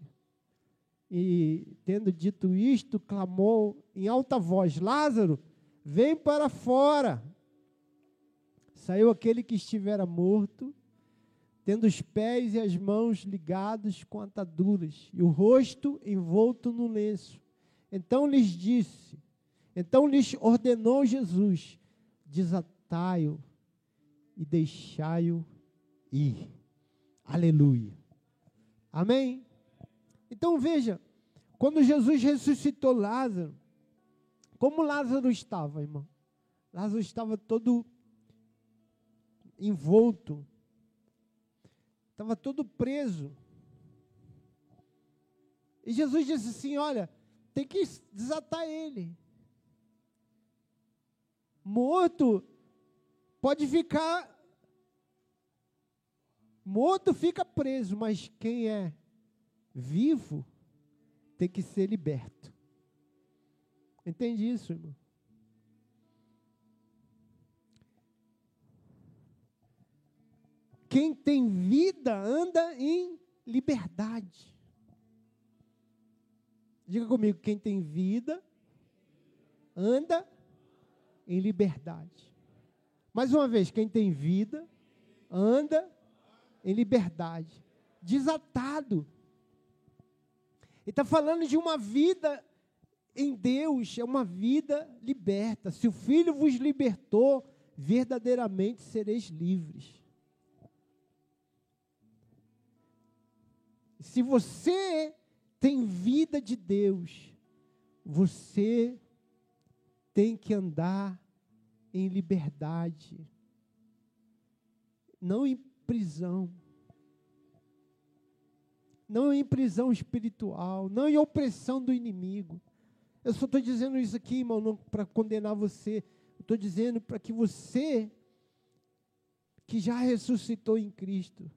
E, tendo dito isto, clamou em alta voz: Lázaro, vem para fora. Saiu aquele que estivera morto, tendo os pés e as mãos ligados com ataduras, e o rosto envolto no lenço. Então lhes disse, então lhes ordenou Jesus: desatai-o e deixai-o ir. Aleluia. Amém? Então veja, quando Jesus ressuscitou Lázaro, como Lázaro estava, irmão? Lázaro estava todo envolto, estava todo preso. E Jesus disse assim: Olha, tem que desatar ele. Morto Pode ficar morto fica preso, mas quem é vivo tem que ser liberto. Entende isso, irmão? Quem tem vida anda em liberdade. Diga comigo, quem tem vida anda em liberdade. Mais uma vez, quem tem vida, anda em liberdade, desatado. Ele está falando de uma vida em Deus, é uma vida liberta. Se o Filho vos libertou, verdadeiramente sereis livres. Se você tem vida de Deus, você tem que andar em liberdade, não em prisão, não em prisão espiritual, não em opressão do inimigo. Eu só estou dizendo isso aqui, irmão, não para condenar você. Estou dizendo para que você, que já ressuscitou em Cristo,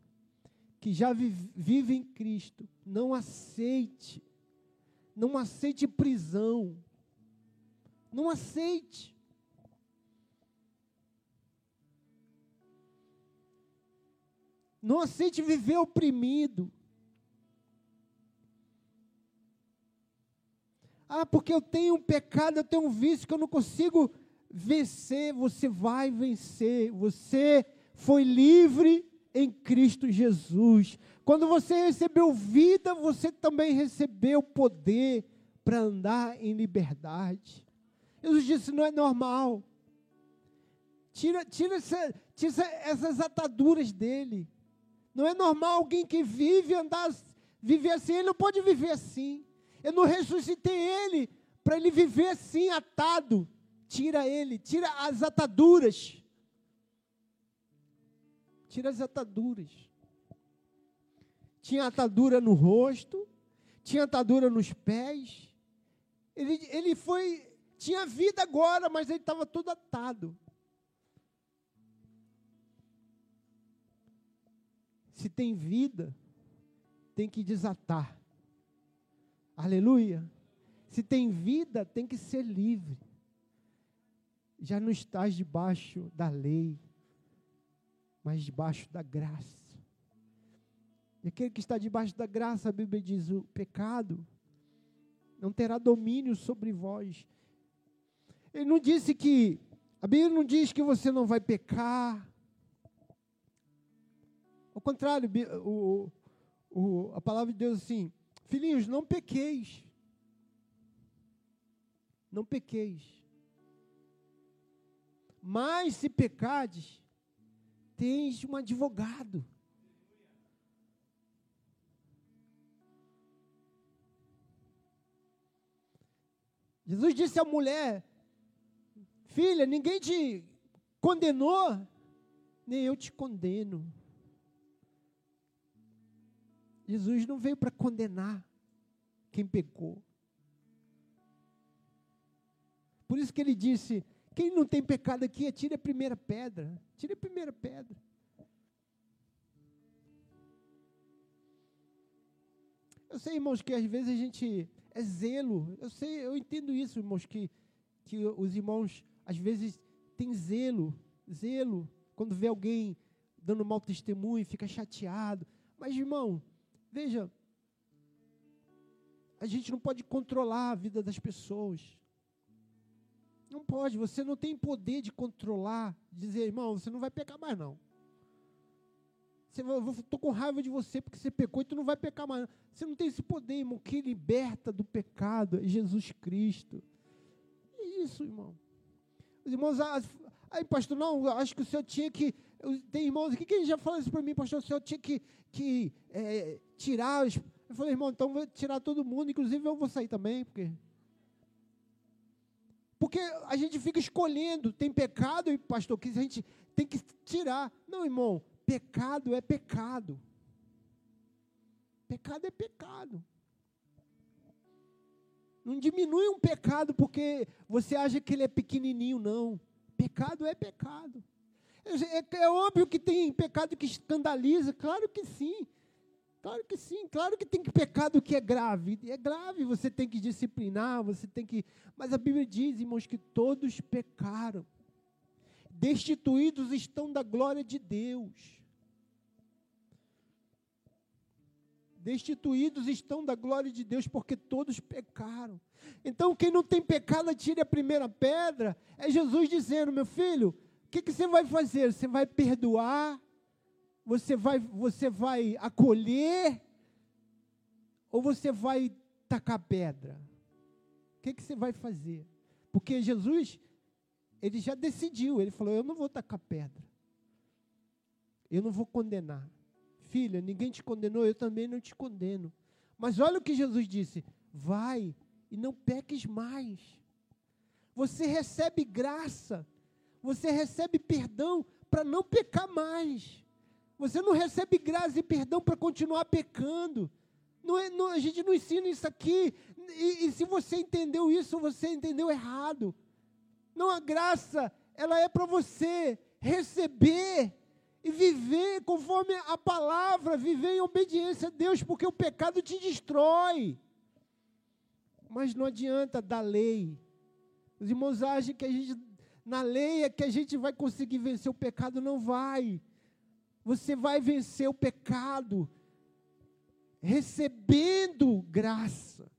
que já vive, em Cristo, não aceite, não aceite prisão, não aceite. Não aceite viver oprimido. Ah, porque eu tenho um pecado, eu tenho um vício que eu não consigo vencer. Você vai vencer. Você foi livre em Cristo Jesus. Quando você recebeu vida, você também recebeu poder para andar em liberdade. Jesus disse: não é normal. Tira, tira, essa, tira essas ataduras dele. Não é normal alguém que vive andar, viver assim. Ele não pode viver assim. Eu não ressuscitei ele para ele viver assim, atado. Tira ele, tira as ataduras. Tira as ataduras. Tinha atadura no rosto, tinha atadura nos pés, ele, ele foi, tinha vida agora, mas ele estava todo atado. Se tem vida, tem que desatar. Aleluia. Se tem vida, tem que ser livre. Já não estás debaixo da lei, mas debaixo da graça. E aquele que está debaixo da graça, a Bíblia diz: o pecado não terá domínio sobre vós. Ele não disse que, a Bíblia não diz que você não vai pecar. Ao contrário, o, o, a palavra de Deus assim, filhinhos, não pequeis. Não pequeis. Mas se pecardes, tens um advogado. Jesus disse à mulher: Filha, ninguém te condenou, nem eu te condeno. Jesus não veio para condenar quem pecou. Por isso que ele disse: quem não tem pecado aqui, atire a primeira pedra. Tire a primeira pedra. Eu sei, irmãos, que às vezes a gente é zelo. Eu sei, eu entendo isso, irmãos, que, que os irmãos às vezes têm zelo, zelo, quando vê alguém dando mau testemunho, fica chateado. Mas, irmão, veja, a gente não pode controlar a vida das pessoas. Não pode, você não tem poder de controlar, dizer, irmão, você não vai pecar mais não. Eu estou com raiva de você porque você pecou e tu não vai pecar mais. Você não tem esse poder, irmão. Que liberta do pecado é Jesus Cristo. É isso, irmão. Os irmãos, aí, pastor, não, acho que o senhor tinha que. Tem irmãos aqui que já falaram isso para mim, pastor, o senhor tinha que, que é, tirar. Os, eu falei, irmão, então vou tirar todo mundo, inclusive eu vou sair também, porque. Porque a gente fica escolhendo, tem pecado, e pastor, que a gente tem que tirar. Não, irmão, Pecado é pecado. Pecado é pecado. Não diminui um pecado porque você acha que ele é pequenininho, não. Pecado é pecado. É, é, é, óbvio que tem pecado que escandaliza, claro que sim. Claro que sim, claro que tem pecado que é grave. É grave, você tem que disciplinar, você tem que. Mas a Bíblia diz, irmãos, que todos pecaram. Destituídos estão da glória de Deus. destituídos estão da glória de Deus, porque todos pecaram. Então, quem não tem pecado, tire a primeira pedra. É Jesus dizendo: meu filho, o que, que você vai fazer? Você vai perdoar? Você vai, você vai acolher? Ou você vai tacar pedra? O que, que você vai fazer? Porque Jesus, ele já decidiu, ele falou: Eu não vou tacar pedra, eu não vou condenar filha, ninguém te condenou, eu também não te condeno. Mas olha o que Jesus disse: vai e não peques mais. Você recebe graça, você recebe perdão para não pecar mais. Você não recebe graça e perdão para continuar pecando. Não é, não, a gente não ensina isso aqui. E, e se você entendeu isso, você entendeu errado. Não, a graça, ela é para você receber e viver conforme a palavra, viver em obediência a Deus, porque o pecado te destrói. Mas não adianta da lei. Os irmãos acham que a gente, na lei é que a gente vai conseguir vencer o pecado, não vai. Você vai vencer o pecado recebendo graça,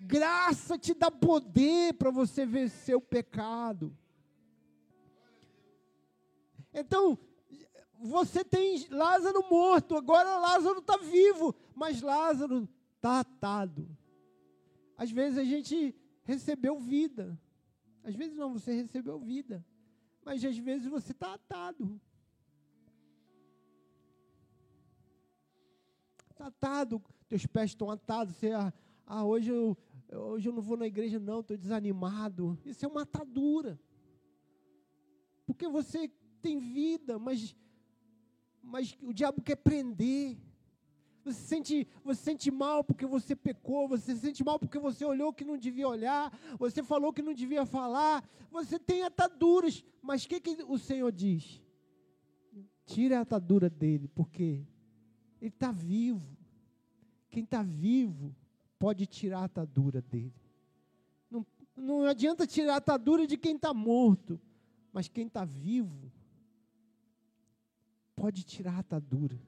Graça te dá poder para você vencer o pecado. Então, você tem Lázaro morto, agora Lázaro está vivo, mas Lázaro está atado. Às vezes a gente recebeu vida, às vezes não, você recebeu vida, mas às vezes você está atado. Está atado, teus pés estão atados, você, ah, ah, hoje eu, hoje eu não vou na igreja não, estou desanimado. Isso é uma atadura. Porque você tem vida, mas, mas o diabo quer prender. Você sente, você sente mal porque você pecou, você sente mal porque você olhou que não devia olhar, você falou que não devia falar, você tem ataduras, mas o que, que o Senhor diz? Tira a atadura dele, porque ele está vivo. Quem está vivo pode tirar a atadura dele. Não, não adianta tirar a atadura de quem está morto, mas quem está vivo pode tirar a atadura.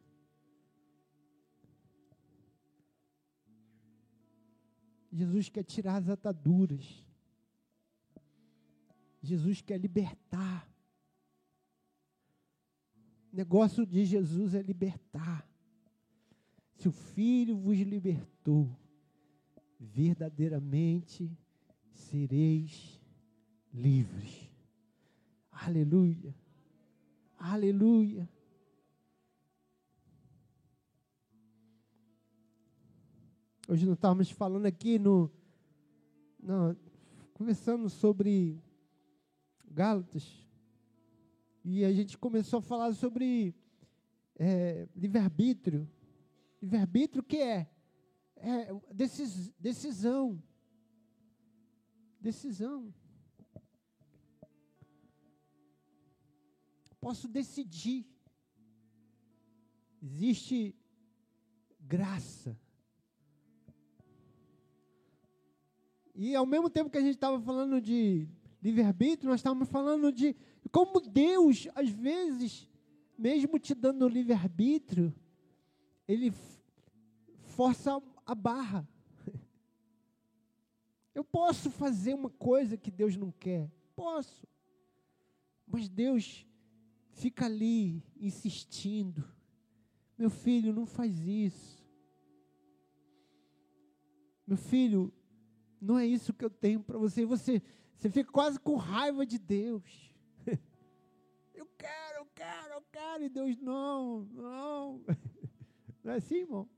Jesus quer tirar as ataduras. Jesus quer libertar. O negócio de Jesus é libertar. Se o Filho vos libertou, verdadeiramente sereis livres. Aleluia. Aleluia. Hoje nós estávamos falando aqui no. Não, conversando sobre Gálatas. E a gente começou a falar sobre é, livre-arbítrio. Livre-arbítrio que é? É decis, decisão. Decisão. Posso decidir. Existe graça E ao mesmo tempo que a gente estava falando de livre-arbítrio, nós estávamos falando de como Deus, às vezes, mesmo te dando livre-arbítrio, Ele força a barra. Eu posso fazer uma coisa que Deus não quer? Posso. Mas Deus fica ali insistindo. Meu filho, não faz isso. Meu filho, não é isso que eu tenho para você. Você, você fica quase com raiva de Deus. Eu quero, eu quero, eu quero. E Deus, não, não. Não é assim, irmão?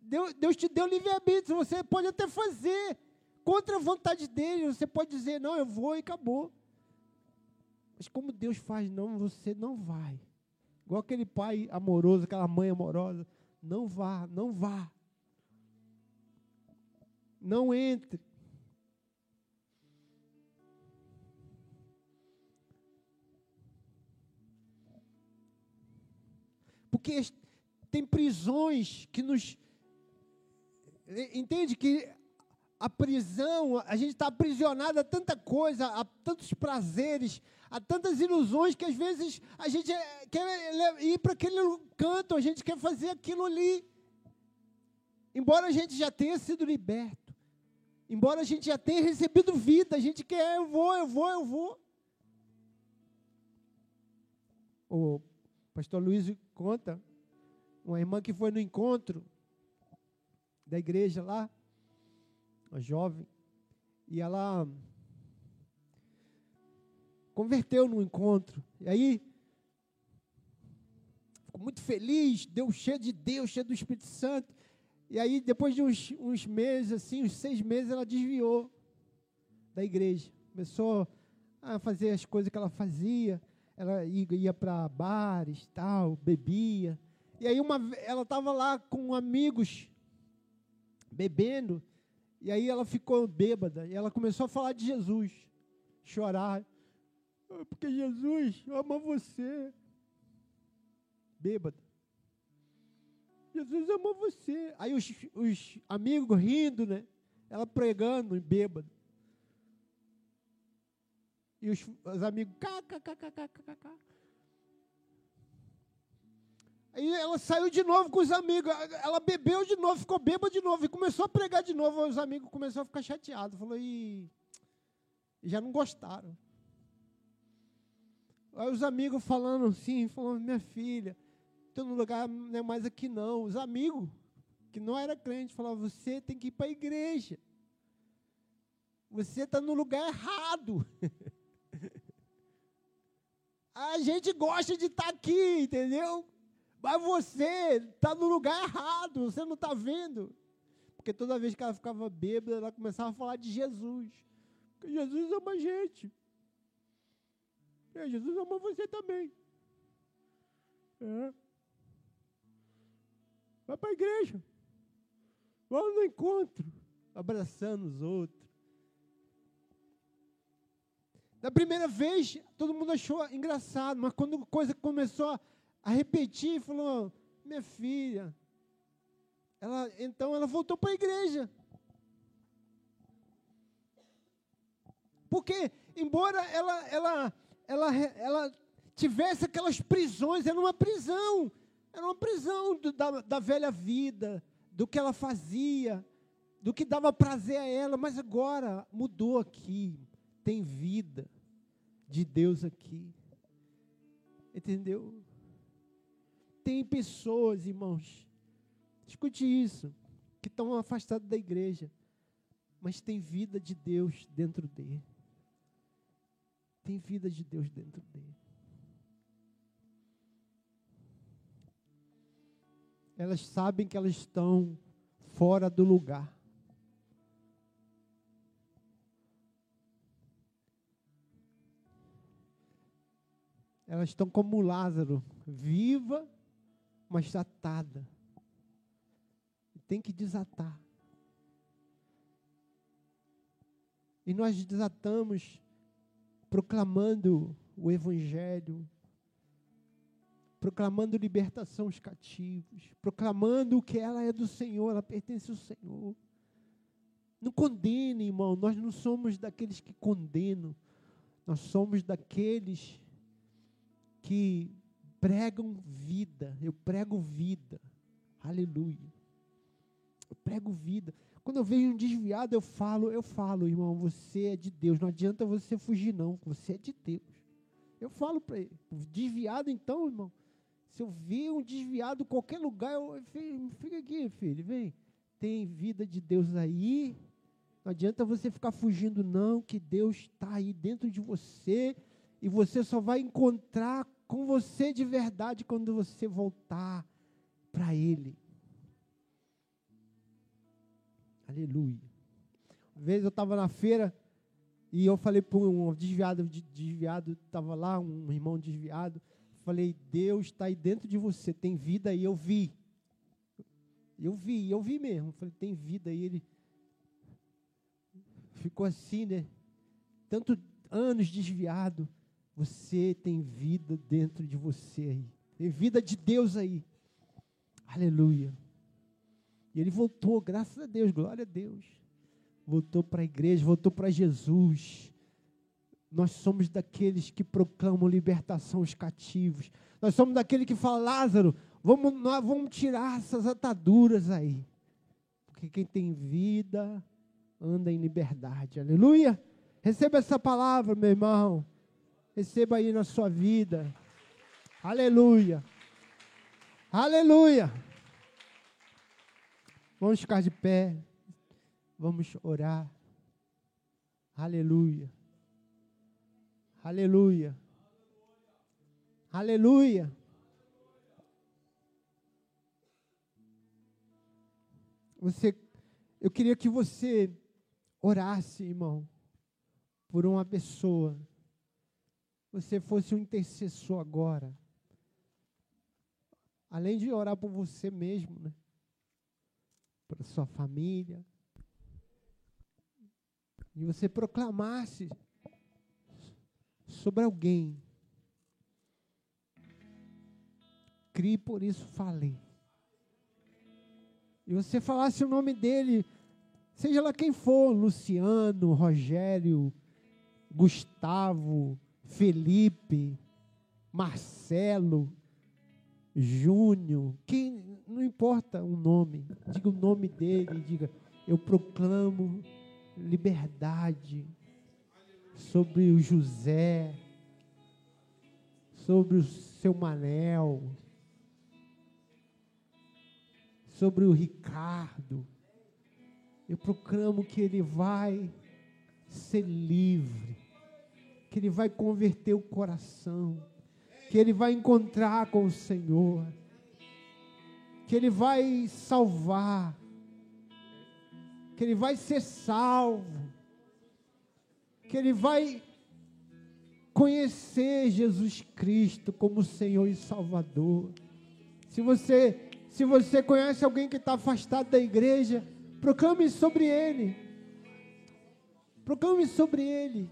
Deus, Deus te deu livre-arbítrio. Você pode até fazer contra a vontade dele. Você pode dizer, não, eu vou e acabou. Mas como Deus faz, não, você não vai. Igual aquele pai amoroso, aquela mãe amorosa. Não vá, não vá. Não entre. Porque tem prisões que nos. Entende que a prisão, a gente está aprisionado a tanta coisa, a tantos prazeres, a tantas ilusões que às vezes a gente é, quer ir para aquele canto, a gente quer fazer aquilo ali. Embora a gente já tenha sido liberto. Embora a gente já tenha recebido vida, a gente quer, eu vou, eu vou, eu vou. O pastor Luiz conta, uma irmã que foi no encontro da igreja lá, uma jovem, e ela converteu no encontro. E aí, ficou muito feliz, deu cheio de Deus, cheio do Espírito Santo. E aí, depois de uns, uns meses, assim, uns seis meses, ela desviou da igreja. Começou a fazer as coisas que ela fazia. Ela ia, para bares, tal, bebia. E aí uma, ela estava lá com amigos, bebendo. E aí ela ficou bêbada. E ela começou a falar de Jesus. Chorar. Ah, porque Jesus ama você. Bêbada. Jesus amou você. Aí os, os amigos rindo, né? Ela pregando, bêbado. E os, os amigos, cá, Aí ela saiu de novo com os amigos. Ela bebeu de novo, ficou bêbada de novo e começou a pregar de novo. Os amigos começaram a ficar chateados. Falou, e já não gostaram. Aí os amigos falando assim, falando, minha filha, no lugar não é mais aqui não. Os amigos, que não era crente, falavam, você tem que ir para a igreja. Você está no lugar errado. a gente gosta de estar tá aqui, entendeu? Mas você está no lugar errado, você não está vendo. Porque toda vez que ela ficava bêbada, ela começava a falar de Jesus. Porque Jesus ama a gente. É, Jesus ama você também. É. Vai para a igreja. Vamos no encontro. Abraçando os outros. Da primeira vez, todo mundo achou engraçado, mas quando a coisa começou a repetir, falou: Minha filha. Ela, então ela voltou para a igreja. Porque, embora ela, ela, ela, ela tivesse aquelas prisões, era uma prisão, era uma prisão do, da, da velha vida, do que ela fazia, do que dava prazer a ela, mas agora mudou aqui, tem vida de Deus aqui, entendeu? Tem pessoas, irmãos, escute isso, que estão afastados da igreja, mas tem vida de Deus dentro dele. Tem vida de Deus dentro dele. Elas sabem que elas estão fora do lugar. Elas estão como Lázaro, viva, mas atada. Tem que desatar. E nós desatamos proclamando o Evangelho, proclamando libertação aos cativos, proclamando que ela é do Senhor, ela pertence ao Senhor. Não condene, irmão, nós não somos daqueles que condenam, nós somos daqueles que pregam vida. Eu prego vida. Aleluia. Eu prego vida. Quando eu vejo um desviado, eu falo, eu falo, irmão, você é de Deus. Não adianta você fugir, não. Você é de Deus. Eu falo para ele. Desviado, então, irmão. Se eu ver um desviado em qualquer lugar, eu, fica aqui, filho, vem. Tem vida de Deus aí. Não adianta você ficar fugindo, não, que Deus está aí dentro de você e você só vai encontrar com você de verdade quando você voltar para Ele. Aleluia. Uma vez eu estava na feira e eu falei para um desviado, desviado, estava lá, um irmão desviado. Falei, Deus está aí dentro de você, tem vida aí. Eu vi. Eu vi, eu vi mesmo. Falei, tem vida aí. Ele ficou assim, né? Tanto anos desviado. Você tem vida dentro de você aí. Tem vida de Deus aí. Aleluia. E ele voltou, graças a Deus, glória a Deus. Voltou para a igreja, voltou para Jesus. Nós somos daqueles que proclamam libertação aos cativos. Nós somos daqueles que falam, Lázaro, vamos, nós vamos tirar essas ataduras aí. Porque quem tem vida anda em liberdade. Aleluia. Receba essa palavra, meu irmão. Receba aí na sua vida. Aleluia. Aleluia. Vamos ficar de pé. Vamos orar. Aleluia. Aleluia. Aleluia. Você, eu queria que você orasse, irmão, por uma pessoa você fosse um intercessor agora. Além de orar por você mesmo, né? Por sua família. E você proclamasse sobre alguém. Crie, por isso falei. E você falasse o nome dele, seja lá quem for, Luciano, Rogério, Gustavo, Felipe, Marcelo, Júnior, quem não importa o nome, diga o nome dele, diga eu proclamo liberdade sobre o José, sobre o seu Manel, sobre o Ricardo. Eu proclamo que ele vai ser livre, que ele vai converter o coração, que ele vai encontrar com o Senhor, que ele vai salvar, que ele vai ser salvo, que ele vai conhecer Jesus Cristo como Senhor e Salvador. Se você, se você conhece alguém que está afastado da igreja, proclame sobre ele. Proclame sobre ele.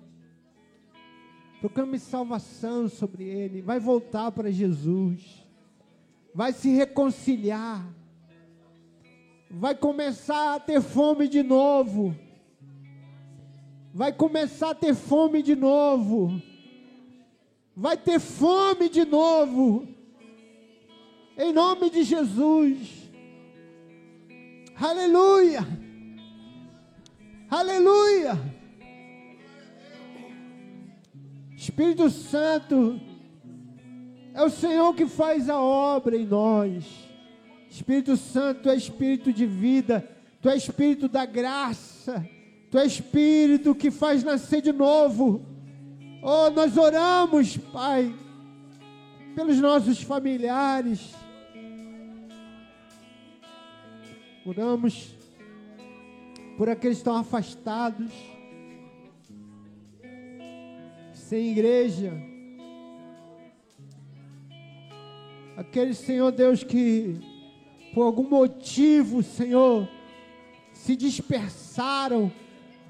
Proclame salvação sobre ele. Vai voltar para Jesus. Vai se reconciliar. Vai começar a ter fome de novo. Vai começar a ter fome de novo. Vai ter fome de novo. Em nome de Jesus. Aleluia. Aleluia. Espírito Santo, é o Senhor que faz a obra em nós. Espírito Santo, tu é Espírito de vida, tu é Espírito da graça, tu é Espírito que faz nascer de novo. Oh, nós oramos, Pai, pelos nossos familiares. Oramos por aqueles que estão afastados sem igreja. Aqueles, Senhor Deus, que por algum motivo, Senhor, se dispersaram,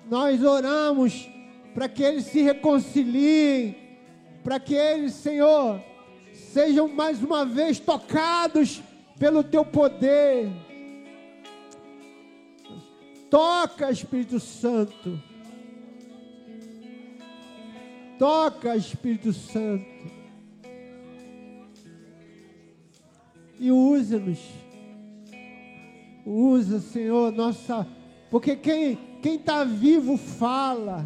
nós oramos para que eles se reconciliem, para que eles, Senhor, sejam mais uma vez tocados pelo teu poder. Toca, Espírito Santo. Toca, Espírito Santo. E usa-nos. Usa, Senhor, nossa. Porque quem está vivo fala.